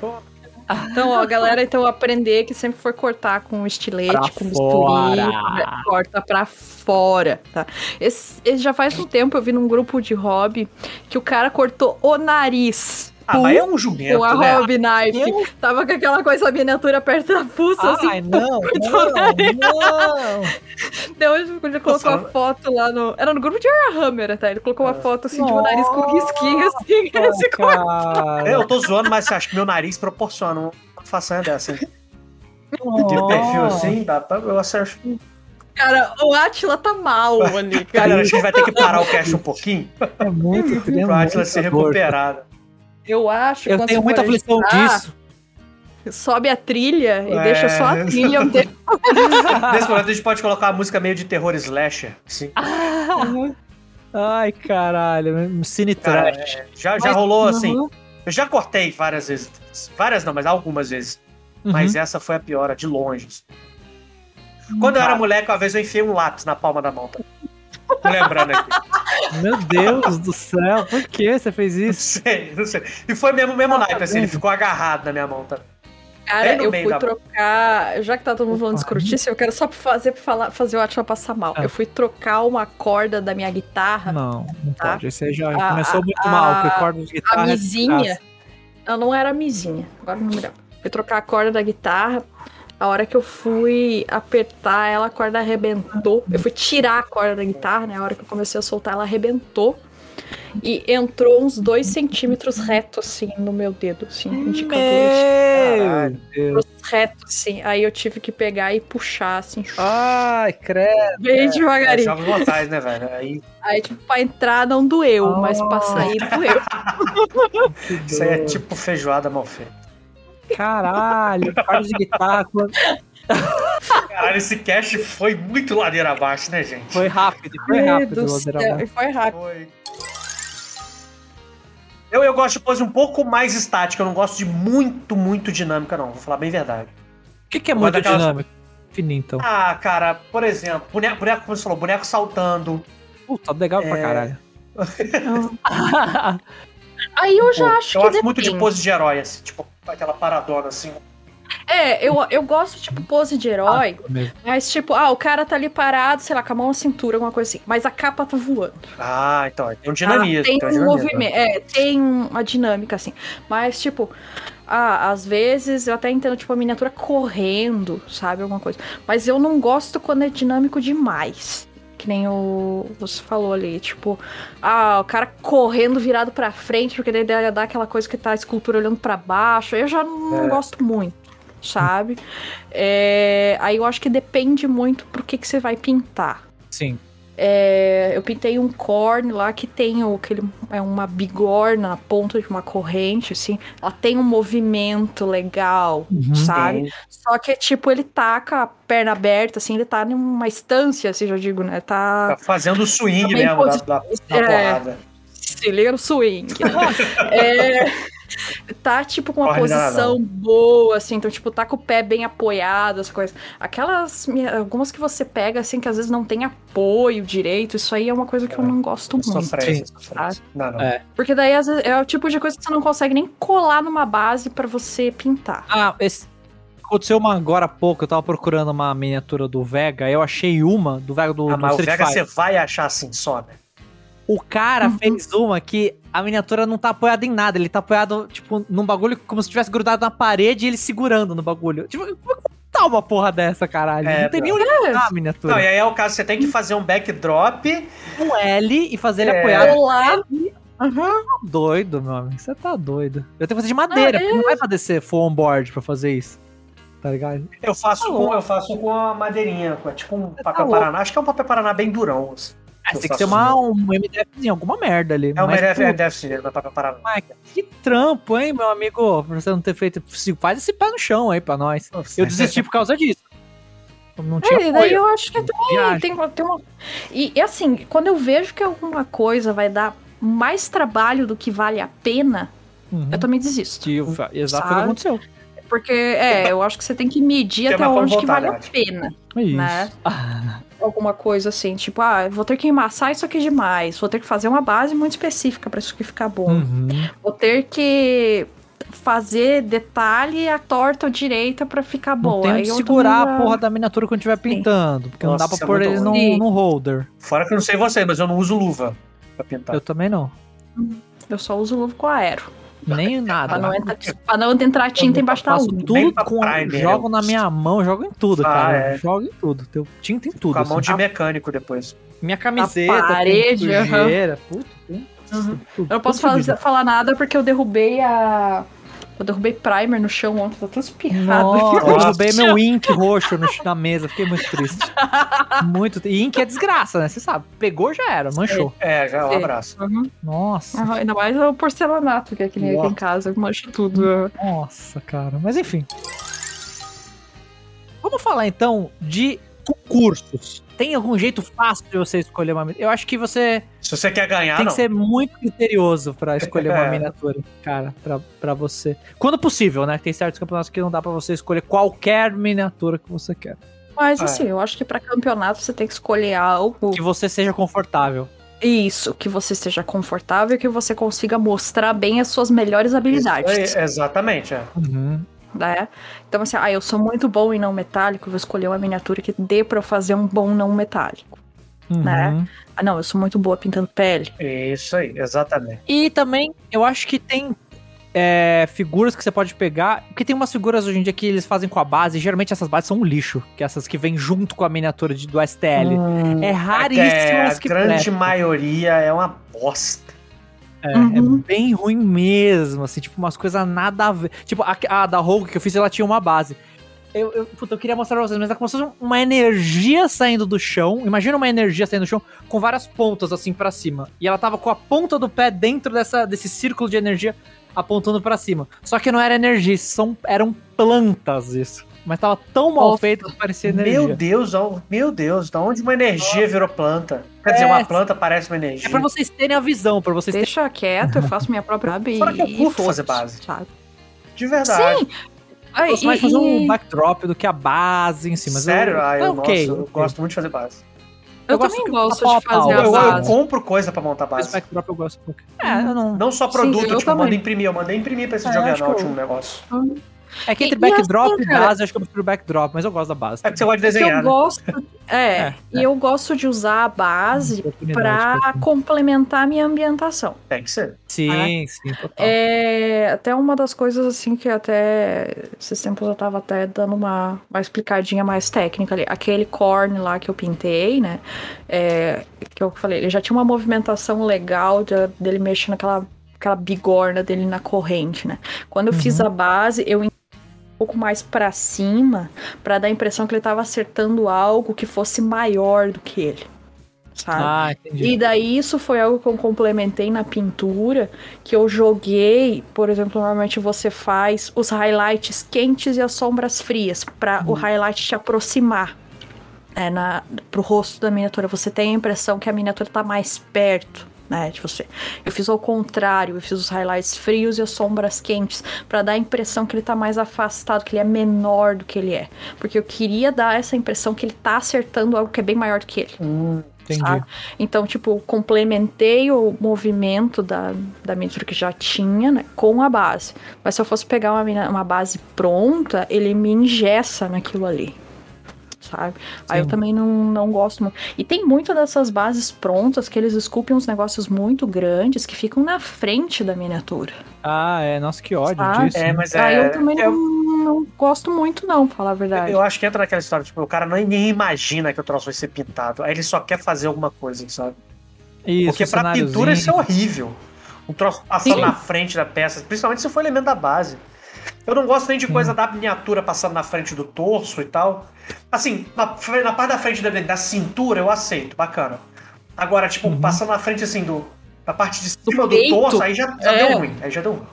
Então, ó, galera, então aprender que sempre for cortar com estilete, Pra com fora. bisturi, corta pra fora, tá? Esse, esse já faz um tempo eu vi num grupo de hobby que o cara cortou o nariz. Ah, mas é um jumento, com a né? hobby knife. Eu? Tava com aquela coisa miniatura perto da fuça, assim. Ai, não, não, não. Hoje ele colocou a foto lá no. Era no grupo de Warhammer até. Ele colocou uma foto assim de um nariz com Nossa, risquinho assim. que ele se cortou. Cara, É, Eu tô zoando, mas você acha que meu nariz proporciona uma façanha dessa, hein? De perfil assim, dá pra, eu acerto. Cara, o Atila tá mal ali, cara. Galera, a gente vai ter que parar o cast um pouquinho É muito triste. pro Atlas se recuperar. Eu acho que Eu tenho muita aflição editar, disso. Sobe a trilha e É. deixa só a trilha um tempo. Nesse momento a gente pode colocar uma música meio de terror slasher. Sim. Ai, caralho. Cine Cara, trash. é, já, já Mas- rolou assim. Uhum. Eu já cortei várias vezes. Várias não, mas algumas vezes. Uhum. Mas essa foi a pior, de longe. Quando eu era moleque, uma vez eu enfiei um lápis na palma da mão. tá? Tô Lembrando aqui. Meu Deus do céu, por que você fez Não isso? sei, não sei. E foi mesmo, mesmo naipe, assim, ele ficou agarrado na minha mão. Tá? Cara, eu fui da- trocar. Já que tá todo mundo falando de escrotice, eu quero só fazer, falar, fazer o Atila passar mal. Ah. Eu fui trocar uma corda da minha guitarra. Não, não Tá. pode. Aí já A- começou muito a- mal, porque corda de A guitarra. é mizinha. desgraça. Ela não era a mizinha. Agora não me lembro. Fui trocar a corda da guitarra. A hora que eu fui apertar ela, a corda arrebentou. Eu fui tirar a corda da guitarra, né? A hora que eu comecei a soltar, ela arrebentou. E entrou uns dois centímetros reto, assim, no meu dedo, assim, indicador. Meu Deus. Reto, assim. Aí eu tive que pegar e puxar, assim, Ai, credo. bem É, devagarinho. jogos mortais, né, velho? Aí, Aí, tipo, pra entrar não doeu, mas pra Ah. sair doeu. isso aí é tipo feijoada mal feita. Caralho, Carlos de guitarra. Caralho, esse cast foi muito ladeira abaixo, né, gente? Foi rápido, foi rápido. Céu, abaixo. foi rápido. Foi. Eu, eu gosto de pose um pouco mais estática, eu não gosto de muito, muito dinâmica, não. Vou falar bem a verdade. O que, que é Uma muito daquelas- dinâmico? Fininho, então. Ah, cara, por exemplo, boneco, boneco como você falou, boneco saltando. Puta, legal pra É. caralho. Aí eu já Pô, acho eu que acho muito de depende. pose de herói, assim, tipo, aquela paradona, assim. É, eu, eu gosto, tipo, pose de herói, Mesmo. mas tipo, ah, o cara tá ali parado, sei lá, com a mão na cintura, alguma coisa assim, mas a capa tá voando. Ah, então, tem um Ah, dinamismo. tem tem um um dinamismo. movimento, é, tem uma dinâmica, assim. Mas, tipo, ah, às vezes eu até entendo, tipo, a miniatura correndo, sabe? Alguma coisa. Mas eu não gosto quando é dinâmico demais. Que nem o você falou ali, tipo, ah, o cara correndo virado pra frente, porque daí dá aquela coisa que tá a escultura olhando pra baixo. Eu já não É. gosto muito, sabe? É, aí eu acho que depende muito pro que, que você vai pintar. Sim. É, eu pintei um corn lá que tem aquele, é uma bigorna na ponta de uma corrente, assim. Ela tem um movimento legal, Uhum. sabe? Tem. Só que, tipo, ele tá com a perna aberta, assim, ele tá numa estância, assim, já digo, né? Tá Tá. fazendo o swing Tá mesmo da, da, da É. porrada. Se liga no swing. é, tá, tipo, com uma Corre nada, posição boa, assim. Então, tipo, tá com o pé bem apoiado, as coisas. Aquelas. Algumas que você pega, assim, que às vezes não tem apoio direito. Isso aí é uma coisa que eu não gosto muito. Sofrência, sofrência. Não, não. É. Porque daí às vezes, é o tipo de coisa que você não consegue nem colar numa base pra você pintar. Ah, esse... aconteceu uma agora há pouco. Eu tava procurando uma miniatura do Vega. Eu achei uma do Vega do, Ah, do mas o Street Vega Fighter. você vai achar assim só, né? O cara Uhum. fez uma que a miniatura não tá apoiada em nada. Ele tá apoiado, tipo, num bagulho como se tivesse grudado na parede e ele segurando no bagulho. Tipo, como tá uma porra dessa, caralho? É, não tem nem onde botar a miniatura. Não, e aí é o caso, você tem que fazer um backdrop. um L e fazer ele É. apoiado. Colar. Uhum. Doido, meu amigo. Você tá doido. Eu tenho que fazer de madeira, Ah, porque não vai pra descer full on board pra fazer isso. Tá ligado? Eu faço, Tá com, louco. eu faço com a madeirinha, com- é tipo um papel louco. Paraná. Acho que é um papel Paraná bem durão. assim. É, Eu tem que ser uma, um MDFzinho, alguma merda ali. É Mas, MDF, pô, é DF, não é papel Paraná. mas que trampo, hein, meu amigo? Pra você não ter feito. se- Faz esse pé no chão aí pra nós. Eu desisti por causa disso. Não tinha É, e daí eu acho que também tem, tem uma. E, e assim, quando eu vejo que alguma coisa vai dar mais trabalho do que vale a pena, Uhum. eu também desisto. Que Exato foi o que aconteceu. Porque, é, eu acho que você tem que medir Tem até onde que vale a pena. Isso. Né? Alguma coisa assim, tipo, ah, vou ter que emassar isso aqui demais, vou ter que fazer uma base muito específica pra isso aqui ficar bom. Uhum. Vou ter que fazer detalhe a torta ou direita pra ficar Não bom. tem eu segurar a porra da miniatura quando estiver pintando. Porque não Nossa, dá pra é pôr muito ele ruim. num, num holder. Fora que eu não sei você, mas eu não uso luva pra pintar. Eu também não. Eu só uso luva com aero. Nem nada. Pra não, entrar, pra não entrar tinta embaixo da luva. tudo com. jogo na minha mão, jogo em tudo, Ah, cara. é. Jogo em tudo. Teu tinta em tudo. com a mão assim. de mecânico depois. Minha camiseta, Na parede, sujeira. Puta, tem Uhum. tudo, Eu não posso falar, falar nada porque eu derrubei a. Eu derrubei primer no chão ontem, tá tudo espirrado. Nossa, eu derrubei meu ink roxo no- na mesa, fiquei muito triste. Muito. E ink é desgraça, né? Você sabe. Pegou já era, manchou. É, já é um É. abraço. Uhum. Nossa, Aham, Ainda mais o porcelanato, que é que nem aqui em casa, mancha tudo. nossa, cara. Mas enfim. Vamos falar então de concursos. Tem algum jeito fácil de você escolher uma. Eu acho que você Se você quer ganhar, tem não. que ser muito criterioso pra escolher uma É. miniatura, cara, pra, pra você. Quando possível, né? Tem certos campeonatos que não dá pra você escolher qualquer miniatura que você quer. Mas É. assim, eu acho que pra campeonato você tem que escolher algo. Que você seja confortável. Isso, que você esteja confortável e que você consiga mostrar bem as suas melhores habilidades. Aí, exatamente, é. Uhum. Né? Então, assim, ah, eu sou muito bom em não metálico, vou escolher uma miniatura que dê pra eu fazer um bom não metálico. Uhum. Né? Ah, não, eu sou muito boa pintando pele. Isso aí, exatamente. E também, eu acho que tem é, figuras que você pode pegar. Porque tem umas figuras hoje em dia que eles fazem com a base, e geralmente essas bases são um lixo, que é essas que vêm junto com a miniatura de, do STL. é raríssimo É, as a que grande maioria é uma bosta. É, Uhum. é bem ruim mesmo, assim, tipo, umas coisas nada a ver. Tipo, a, a da Rogue que eu fiz, ela tinha uma base. Eu, eu, puta, eu queria mostrar pra vocês, mas é como se fosse uma energia saindo do chão. Imagina uma energia saindo do chão com várias pontas assim pra cima. E ela tava com a ponta do pé dentro dessa, desse círculo de energia apontando pra cima. Só que não era energia, são, eram plantas isso. Mas tava tão mal Nossa. feito que parecia energia. Meu Deus, ó, meu Deus, da onde uma energia virou planta? Quer dizer, É. uma planta parece uma energia. É pra vocês terem a visão, pra vocês terem. Deixa quieto, eu faço minha própria base Fora que eu curto fazer base. Sabe? De verdade. Sim! Ai, Você vai e- fazer um backdrop do que a base em cima. Sério? Ah, eu, ok, nossa, eu gosto muito de fazer base. Eu, eu gosto também gosto de fazer Eu, eu compro coisa pra montar Esse base. backdrop eu gosto um pouco. É, eu não. Não só Sim, produto, eu tipo, eu mandei imprimir. Eu mandei imprimir pra esse É, jogo que Juggernaut eu- um negócio. É que entre E- e backdrop assim, e base, eu acho que eu prefiro backdrop, mas eu gosto da base. É porque você gosta de Porque desenhar, eu né? gosto. É, É, e eu gosto de usar a base Oportunidade, pra complementar a minha ambientação. Tem que ser. Sim, sim, total. É, até uma das coisas assim que até esses tempos eu tava até dando uma, uma explicadinha mais técnica ali. Aquele corn lá que eu pintei, né? é, que eu falei, ele já tinha uma movimentação legal de- dele mexendo naquela aquela bigorna dele na corrente, né? Quando eu fiz a base, eu pouco mais pra cima pra dar a impressão que ele tava acertando algo que fosse maior do que ele. Sabe? Ah, entendi. E daí isso foi algo que eu complementei na pintura, que eu joguei, por exemplo, normalmente você faz os highlights quentes e as sombras frias, para o highlight te aproximar é, na, pro rosto da miniatura. Você tem a impressão que a miniatura tá mais perto. Né, de você. Eu fiz ao contrário, eu fiz os highlights frios e as sombras quentes para dar a impressão que ele tá mais afastado, que ele é menor do que ele é, porque eu queria dar essa impressão que ele tá acertando algo que é bem maior do que ele. entendi. sabe? Então, tipo, complementei o movimento da, da miniatura que já tinha, né, com a base. Mas se eu fosse pegar uma, uma base pronta, ele me ingessa naquilo ali. Sabe? Aí eu Sim. também não, não gosto muito. E tem muitas dessas bases prontas que eles esculpem uns negócios muito grandes que ficam na frente da miniatura. Ah, é. Nossa, que ódio Sabe? disso. É, mas Aí é. eu também eu- não, não gosto muito, não, pra falar a verdade. Eu acho que entra naquela história, tipo, o cara nem, nem imagina que o troço vai ser pintado. Aí ele só quer fazer alguma coisa, sabe? Isso, Porque pra pintura isso é horrível. Um troço passando Sim. na frente da peça, principalmente se for elemento da base. Eu não gosto nem de coisa da miniatura passando na frente do torso e tal. Assim, na, na parte da frente da, da cintura eu aceito, bacana. Agora, tipo, Uhum. passando na frente assim do. Da parte de cima do, peito, torso, aí já, já é. deu ruim. Aí já deu ruim.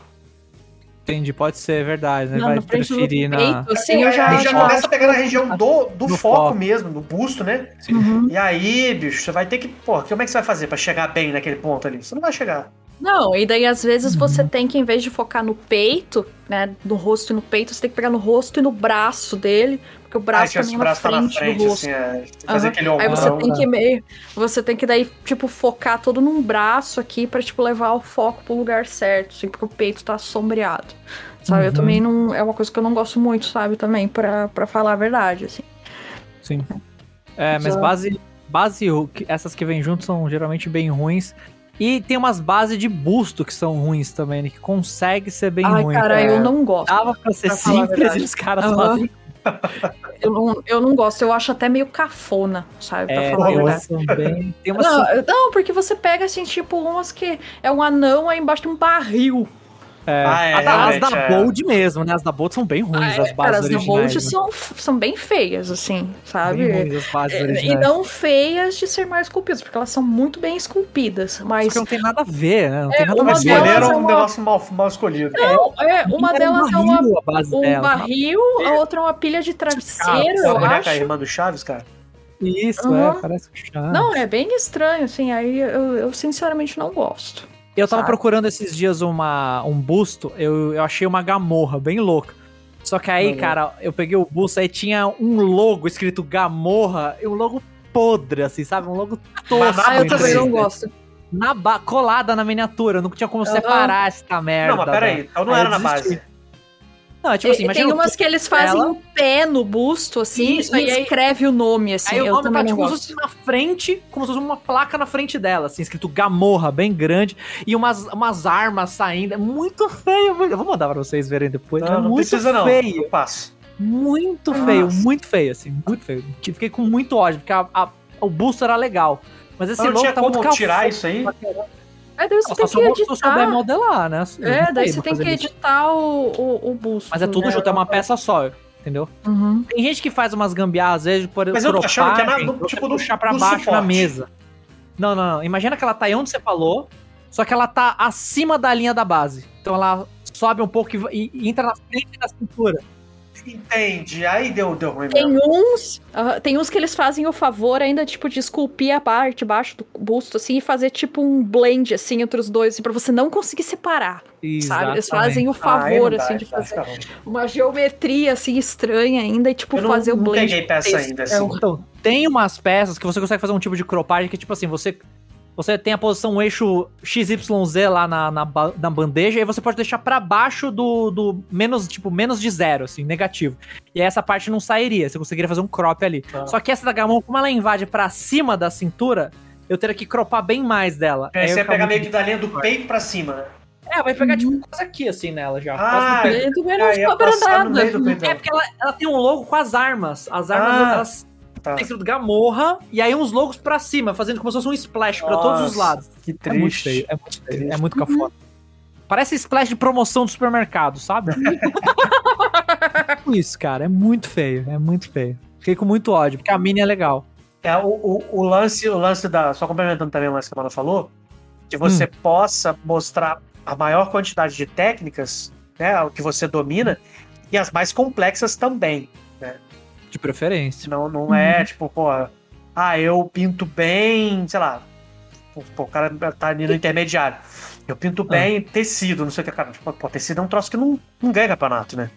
Entendi, pode ser verdade, né? Não, Vai do interferir na. peito, assim, eu Aí- já, aí já começa a pegar na região do, do foco, foco. mesmo, do busto, né? Uhum. E aí, bicho, você vai ter que. Pô, como é que você vai fazer pra chegar bem naquele ponto ali? Você não vai chegar. Não, e daí às vezes Uhum. você tem que, em vez de focar no peito, né, no rosto e no peito, você tem que pegar no rosto e no braço dele, porque o Aí braço tinha também é na braço tá na frente, frente, do rosto. assim, é, fazer aquele Aí ombrão. você tem né? que meio, você tem que daí tipo focar todo num braço aqui pra tipo levar o foco pro lugar certo, assim, porque o peito tá sombreado. Sabe? Eu Uhum. também não é uma coisa que eu não gosto muito, sabe, também pra para falar a verdade, assim. Sim. É, mas base. Base, essas que vêm junto são geralmente bem ruins. E tem umas bases de busto que são ruins também, né? Que consegue ser bem Ai, ruim. cara, é. eu não gosto. Dava pra ser Pra simples e os caras Aham. fazem. Eu não, eu não gosto, eu acho até meio cafona, sabe, pra É, falar a verdade. também. Tem umas. Não, não, porque você pega assim, tipo, umas que é um anão aí embaixo tem um barril. É, Ah, é, a da- as da é. Bold mesmo, né? As da Bold são bem ruins, Ah, as é, bases cara, as da originais. Bold né? são, são bem feias, assim, sabe? Bem ruins as bases É, originais. E não feias de ser mais esculpidas, porque elas são muito bem esculpidas. Mas. Porque não tem nada a ver, né? Não É, tem nada a uma ver. delas Escolheram é um uma- negócio mal, mal escolhido. Não, é, uma delas é uma, barril a base um dela. barril, a outra é uma pilha de travesseiro, a eu acho. irmã do Chaves, cara. Isso, Uhum. é, parece um chá. Não, é bem estranho, assim, aí eu, eu sinceramente não gosto. Eu tava sabe? procurando esses dias uma, um busto, eu, eu achei uma gamorra bem louca. Só que aí, Uhum. cara, eu peguei o busto, aí tinha um logo escrito gamorra, e um logo podre, assim, sabe? Um logo tosco. Mas Ah, eu também não gosto. Na ba- colada na miniatura, não tinha como Aham. separar essa merda. Não, mas peraí, da- então não Aí era eu na desisti. base. Não, é tipo assim, imagina tem umas que eles fazem ela- um pé no busto, assim, Isso, e e aí- escreve o nome, assim. Aí o nome tá tipo não como gosto. se fosse na frente, como se fosse uma placa na frente dela, assim, escrito Gamorra, bem grande, e umas, umas armas saindo. É muito feio. muito- Eu vou mandar pra vocês verem depois. é Não, não muito precisa não. feio. Eu passo. Muito Nossa. feio, muito feio, assim, muito feio. Fiquei com muito ódio, porque a- a- o busto era legal. Mas esse Não logo tinha tá muito como tirar cafona. isso aí? É, daí você Só tem que se eu souber editar. modelar, né? Eu É, daí você tem que isso. editar o, o, o busto. Mas é tudo né? junto, é uma peça só, entendeu? Uhum. Tem gente que faz umas gambiarras, às vezes, por Mas eu tô achando que é na- no- tipo, no- puxar pra no baixo na suporte. mesa. Não, não, não. Imagina que ela tá aí onde você falou, só que ela tá acima da linha da base. Então ela sobe um pouco e, e- e entra na frente da cintura. Entende. Aí deu, deu ruim Tem mesmo. uns, ah, tem uns que eles fazem o favor ainda, tipo, de esculpir a parte de baixo do busto, assim, e fazer, tipo, um blend, assim, entre os dois, assim, pra você não conseguir separar, sabe? Eles fazem o Ah, aí favor, não dá, assim, de fazer ruim. uma geometria, assim, estranha ainda, e, tipo, Eu não, fazer o não blend. peguei peça ainda, é assim. o- Então, tem umas peças que você consegue fazer um tipo de cropagem que, tipo assim, você. Você tem a posição eixo XYZ lá na, na, na bandeja, e você pode deixar pra baixo do, do menos, tipo, menos de zero, assim, negativo. E aí essa parte não sairia, você conseguiria fazer um crop ali. Ah. Só que essa da Gamon, como ela invade pra cima da cintura, eu teria que cropar bem mais dela. Aí você ia pegar meio que da linha do peito pra cima, né? É, vai pegar tipo quase aqui, assim, nela já. Ah, quase no peito. Meio do peito É, dela. porque ela, ela tem um logo com as armas. As armas, Ah, elas Tá. tem escrito Gamorra, e aí uns logos pra cima, fazendo como se fosse um splash pra todos os Nossa, lados. Que É muito triste. feio, é muito feio, Triste. é muito cafona. Parece splash de promoção do supermercado, sabe? Isso, cara, é muito feio, é muito feio. Fiquei com muito ódio, porque a mini é legal. É, o, o, o lance, o lance da. Só complementando também o lance que a Amanda falou, que você Hum. possa mostrar a maior quantidade de técnicas, né? O que você domina, e as mais complexas também. De preferência. Não, não é tipo, pô, ah, eu pinto bem, sei lá. Pô, o cara tá ali no intermediário. Eu pinto bem tecido, não sei o que, cara. Tipo, pô, tecido é um troço que não, não ganha campeonato, né?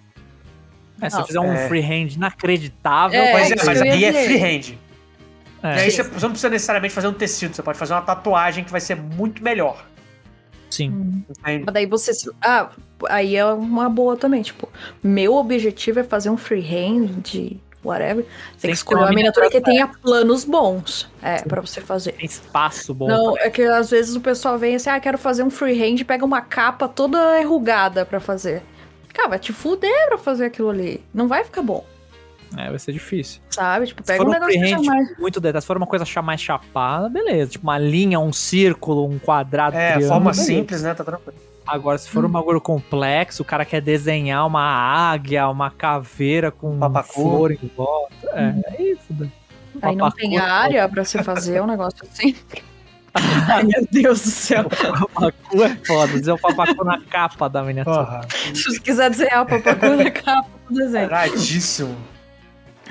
É, se Não, você fizer um é. freehand inacreditável, É, Pois é, mas aí é freehand. é, E aí você, você não precisa necessariamente fazer um tecido, você pode fazer uma tatuagem que vai ser muito melhor. sim. Entende? Mas daí você. Ah, aí é uma boa também. Tipo, meu objetivo é fazer um freehand de whatever. Tem, Tem que escolher uma miniatura que tenha planos bons. É, pra você fazer. Tem espaço bom. Não, é que às vezes o pessoal vem assim, ah, quero fazer um freehand e pega uma capa toda enrugada pra fazer. Cara, vai te fuder pra fazer aquilo ali. Não vai ficar bom, É, vai ser difícil. sabe? Tipo, pega um um negócio que mais... muito detalhe, se for uma coisa mais chapada, beleza. Tipo uma linha, um círculo, um quadrado, É, triângulo, forma beleza. simples, né? Tá tranquilo. Agora, se for um bagulho complexo, o cara quer desenhar uma águia, uma caveira com Papacu. flor em volta. É, aí fudeu. Aí não tem é área pra se fazer um negócio assim. Ai, meu Deus do céu. Papacu é foda. Dizer o papacu na capa da miniatura. Porra, Se você quiser desenhar o papacu na capa do desenho.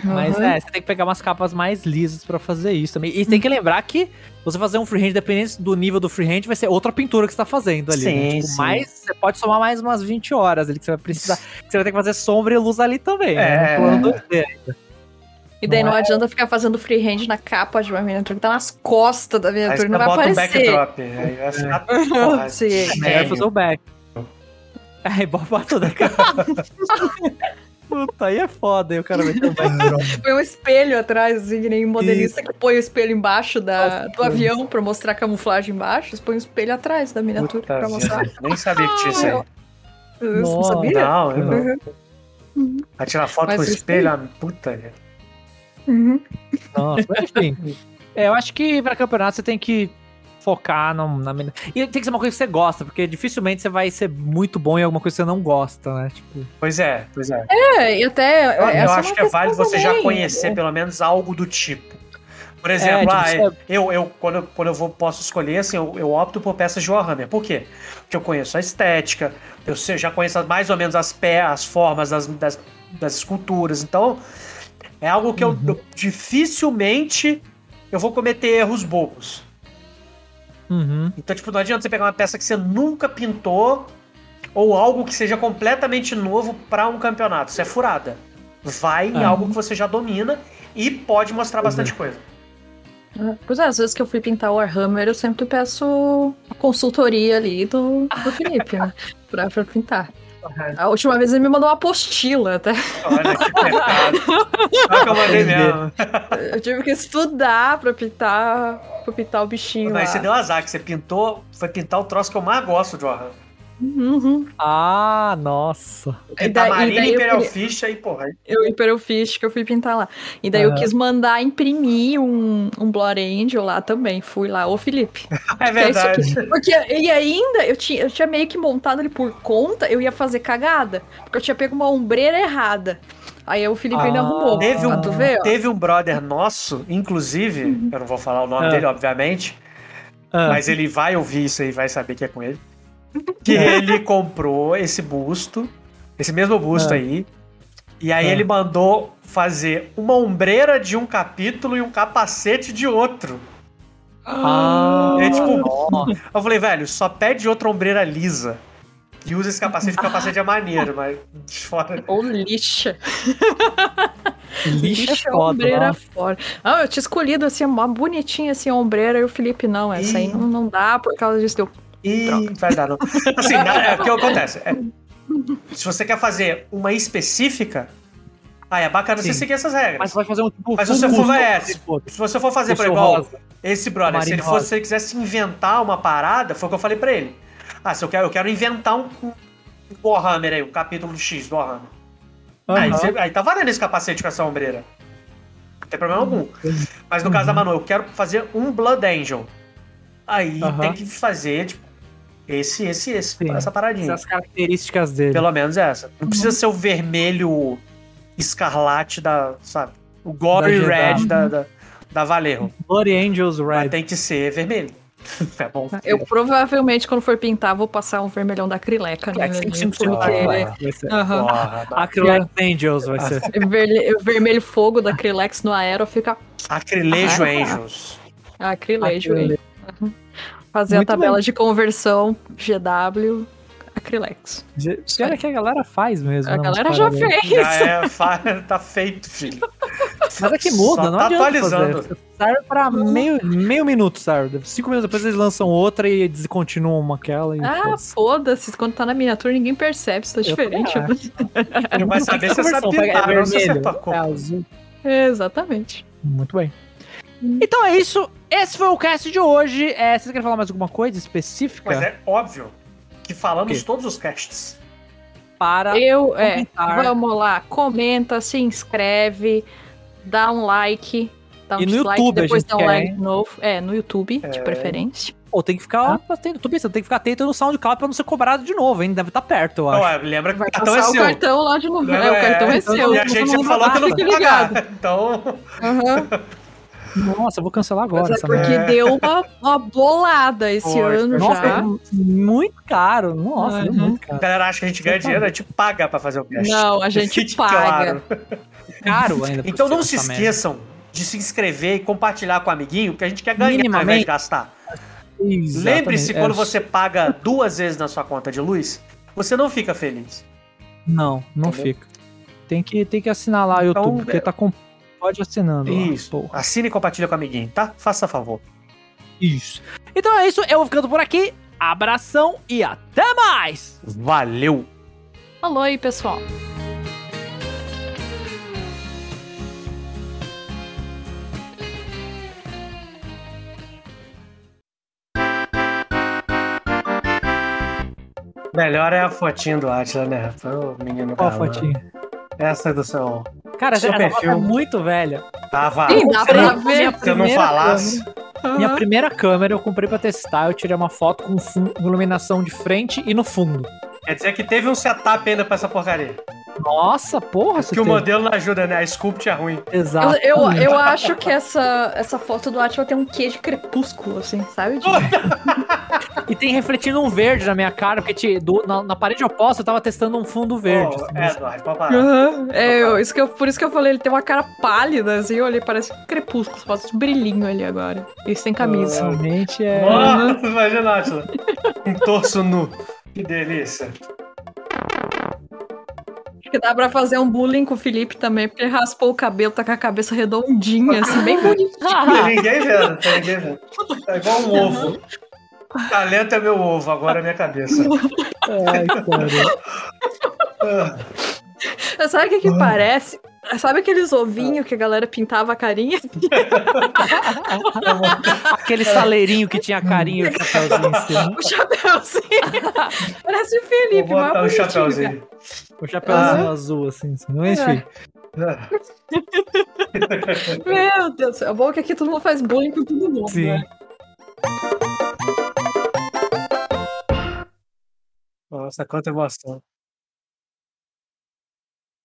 Mas Uhum. é, você tem que pegar umas capas mais lisas pra fazer isso também. E tem que lembrar que você fazer um freehand, dependendo do nível do freehand, vai ser outra pintura que você tá fazendo ali. né? Sim, Tipo, sim. mais, você pode somar mais umas 20 horas ali que você vai precisar. Você vai ter que fazer sombra e luz ali também. né? É. 2D. E daí Não não, é- adianta ficar fazendo freehand na capa de uma miniatura que tá nas costas da miniatura, não vai bota um aparecer. backdrop. Aí vai ficar. Porra, Sim. É melhor fazer o back. Aí bota tudo aqui. Puta, aí é foda, aí o cara vai ter um. Põe um espelho atrás, assim, que nem modelista que põe o espelho embaixo da, do avião pra mostrar a camuflagem embaixo, você põe um espelho atrás da miniatura Puta pra mostrar. Nem sabia que tinha isso aí. Você não Nossa. sabia? Não, eu não. Uhum. Vai tirar foto Mas com o isso espelho, ah, puta. Uhum. Nossa, mas enfim. É, eu acho que pra campeonato você tem que focar no, na E tem que ser uma coisa que você gosta, porque dificilmente você vai ser muito bom em alguma coisa que você não gosta, né? Tipo, Pois é, pois é. É, e até. Eu, eu uma acho que é válido você já também. conhecer pelo menos algo do tipo. Por exemplo, tipo, ah, você- eu, eu, quando, eu, quando eu vou, posso escolher, assim, eu, eu opto por peças de Warhammer. Por quê? Porque eu conheço a estética, eu sei- já conheço mais ou menos as pés, as formas das, das, das esculturas. Então, é algo que eu, eu dificilmente eu vou cometer erros bobos. Uhum. Então, tipo, não adianta você pegar uma peça que você nunca pintou ou algo que seja completamente novo para um campeonato. Isso é furada. Vai em Ah. algo que você já domina e pode mostrar bastante coisa. Pois é, às vezes que eu fui pintar o Warhammer, eu sempre peço a consultoria ali do, do Felipe, né? Pra, pra pintar. A última vez ele me mandou uma apostila até. Olha que pecado. Olha que eu mandei mesmo. Eu tive que estudar pra pintar, pra pintar o bichinho. Mas lá. você deu azar, que você pintou, foi pintar o troço que eu mais gosto Warhammer. Uhum. Ah, nossa. E daí- e Marina daí eu Imperial queria- Fish, aí, porra. Eu Imperial Fish que eu fui pintar lá. E daí eu quis mandar imprimir um, um Blood Angel lá também. Fui lá, ô Felipe. É é verdade. aqui? Porque, e ainda, eu tinha, eu tinha meio que montado ele por conta, eu ia fazer cagada. Porque eu tinha pego uma ombreira errada. Aí o Felipe ainda Ah, arrumou. Teve pra um, ver, teve um brother nosso, inclusive, eu não vou falar o nome Ah. dele, obviamente, Ah, mas ele vai ouvir isso aí e vai saber que é com ele. Que ele comprou esse busto, esse mesmo busto Ah. aí, e aí Ah. ele mandou fazer uma ombreira de um capítulo e um capacete de outro. ah, É tipo, nossa. eu falei, velho, só pede outra ombreira lisa. E usa esse capacete, porque o capacete é maneiro, mas fora. Ou lixa. Lixa é ombreira fora. Ah, eu tinha escolhido assim, uma bonitinha assim, a ombreira, e o Felipe, não, essa aí Ih. não, não dá por causa disso. Eu, Ih, vai dar não. Assim, na- é, o que acontece? É, se você quer fazer uma específica, aí é bacana você Sim. seguir essas regras. Mas vai fazer um tipo. Mas se você for é, tipo, Se você for fazer, por igual, rosa. esse brother, se ele, fosse, se ele quisesse inventar uma parada, foi o que eu falei pra ele. Ah, se eu quero, eu quero inventar um, um Warhammer aí, um capítulo X do Warhammer. Aí, Aham. você- aí tá valendo esse capacete com essa ombreira. Não tem problema algum. Mas no caso da Manu, eu quero fazer um Blood Angel. Aí Aham. tem que fazer, tipo, esse, esse, esse, Sim. essa paradinha. Essas características dele. Pelo menos essa. Não precisa ser o vermelho escarlate da, sabe? O Glory Da. Red da, da, da Valerro. Bloody Angels Mas Red. tem que ser vermelho. é bom. eu provavelmente, quando for pintar, vou passar um vermelhão da Acrileca, né? É, 555 porque-. Porra, Acrylic Angels vai ser. Verle- vermelho fogo da Acrylex no aero fica Acrilejo Ah, Angels. acrilejo. Aí. Uhum. Fazer Muito a tabela de conversão GW Acrylex. E olha que a galera faz mesmo. A né, galera já fez. Já é, tá feito, filho. Mas é que muda, Só não tá adianta atualizando. fazer. Serve pra meio, meio minuto, serve. Cinco minutos depois eles lançam outra e descontinuam uma aquela e Ah, foda-se. Quando tá na miniatura, ninguém percebe se tá diferente. Não vai saber se sabe Conversão, pintar, é não se você vermelho, é azul. Exatamente. Muito bem. Então é isso. Esse foi o cast de hoje. É, vocês querem falar mais alguma coisa específica Mas é óbvio que falamos todos os casts. para Eu, é, vamos lá, comenta, se inscreve, dá um like, dá um E no dislike, YouTube a depois gente dá um quer, like de novo. É, no YouTube, de É. preferência. Ou tem que ficar atento, tô pensando, tem que ficar atento no SoundCloud pra não ser cobrado de novo, hein? Deve estar perto, eu acho. Não, é, lembra que Vai o cartão é passar o seu. cartão lá de novo. Não, É, o cartão é, então, seu. E a gente já falou que não ligado. Então, Aham. Nossa, eu vou cancelar agora Mas é porque merda. deu uma, uma bolada esse Foi, ano Nossa, já. muito caro. Nossa, Uhum. muito a caro. galera acha que a gente ganha dinheiro, a gente paga pra fazer o cast. Não, a gente Fique paga. claro. Caro ainda. Então não se merda. esqueçam de se inscrever e compartilhar com o amiguinho, porque a gente quer ganhar ao invés de gastar. Exatamente. Lembre-se, É, quando você paga duas vezes na sua conta de luz, você não fica feliz. Não, não Entendeu? fica. Tem que, tem que assinar lá o Então, YouTube, porque é- tá com. Pode assinando. lá, Isso. porra. Assine e compartilha com o amiguinho, tá? Faça favor. Isso. Então é isso, eu vou ficando por aqui. Abração e até mais! Valeu! Falou aí, pessoal. Melhor é a fotinha do Atila, né? O menino Qual a fotinha? Essa é do seu. Cara, Seu essa foto perfil. é muito velha. Tava. Ih, dá se pra ver. Se eu não falasse. Minha Aham. primeira câmera eu comprei pra testar, eu tirei uma foto com iluminação de frente e no fundo. Quer dizer que teve um setup ainda pra essa porcaria. Nossa, porra, você que o teve- modelo não ajuda, né? A sculpt é ruim. Exato. Eu, eu, eu acho que essa, essa foto do Atila tem um quê de crepúsculo, assim, sabe? E tem refletindo um verde na minha cara, porque te- do- na, na parede oposta eu tava testando um fundo verde. Ô, assim, é, Eduardo, pode parar. Aham. É, eu- isso que eu, por isso que eu falei, ele tem uma cara pálida, assim, eu olhei, parece um crepúsculo, só falta esse brilhinho ali agora. E sem camisa. Realmente é. Nossa, imagina, Atila. Um torso nu. Que delícia. Acho que dá pra fazer um bullying com o Felipe também, porque ele raspou o cabelo, tá com a cabeça redondinha, assim, bem bonitinha. Tem ninguém vendo, tem ninguém vendo. É igual um ovo. Talento é meu ovo, agora é minha cabeça. Ai, cara. Ah, Sabe o que, que parece? Sabe aqueles ovinhos que a galera pintava a carinha? Aquele saleirinho que tinha carinho e o chapéuzinho em cima. O chapéuzinho. Parece o Felipe, Vou mas botar o chapéuzinho. O chapéuzinho Ah. azul, assim. assim. Não é É. Ah, cara. Meu Deus do céu. É bom que aqui todo mundo faz bullying com todo mundo. Sim. Né? Nossa, quanta emoção.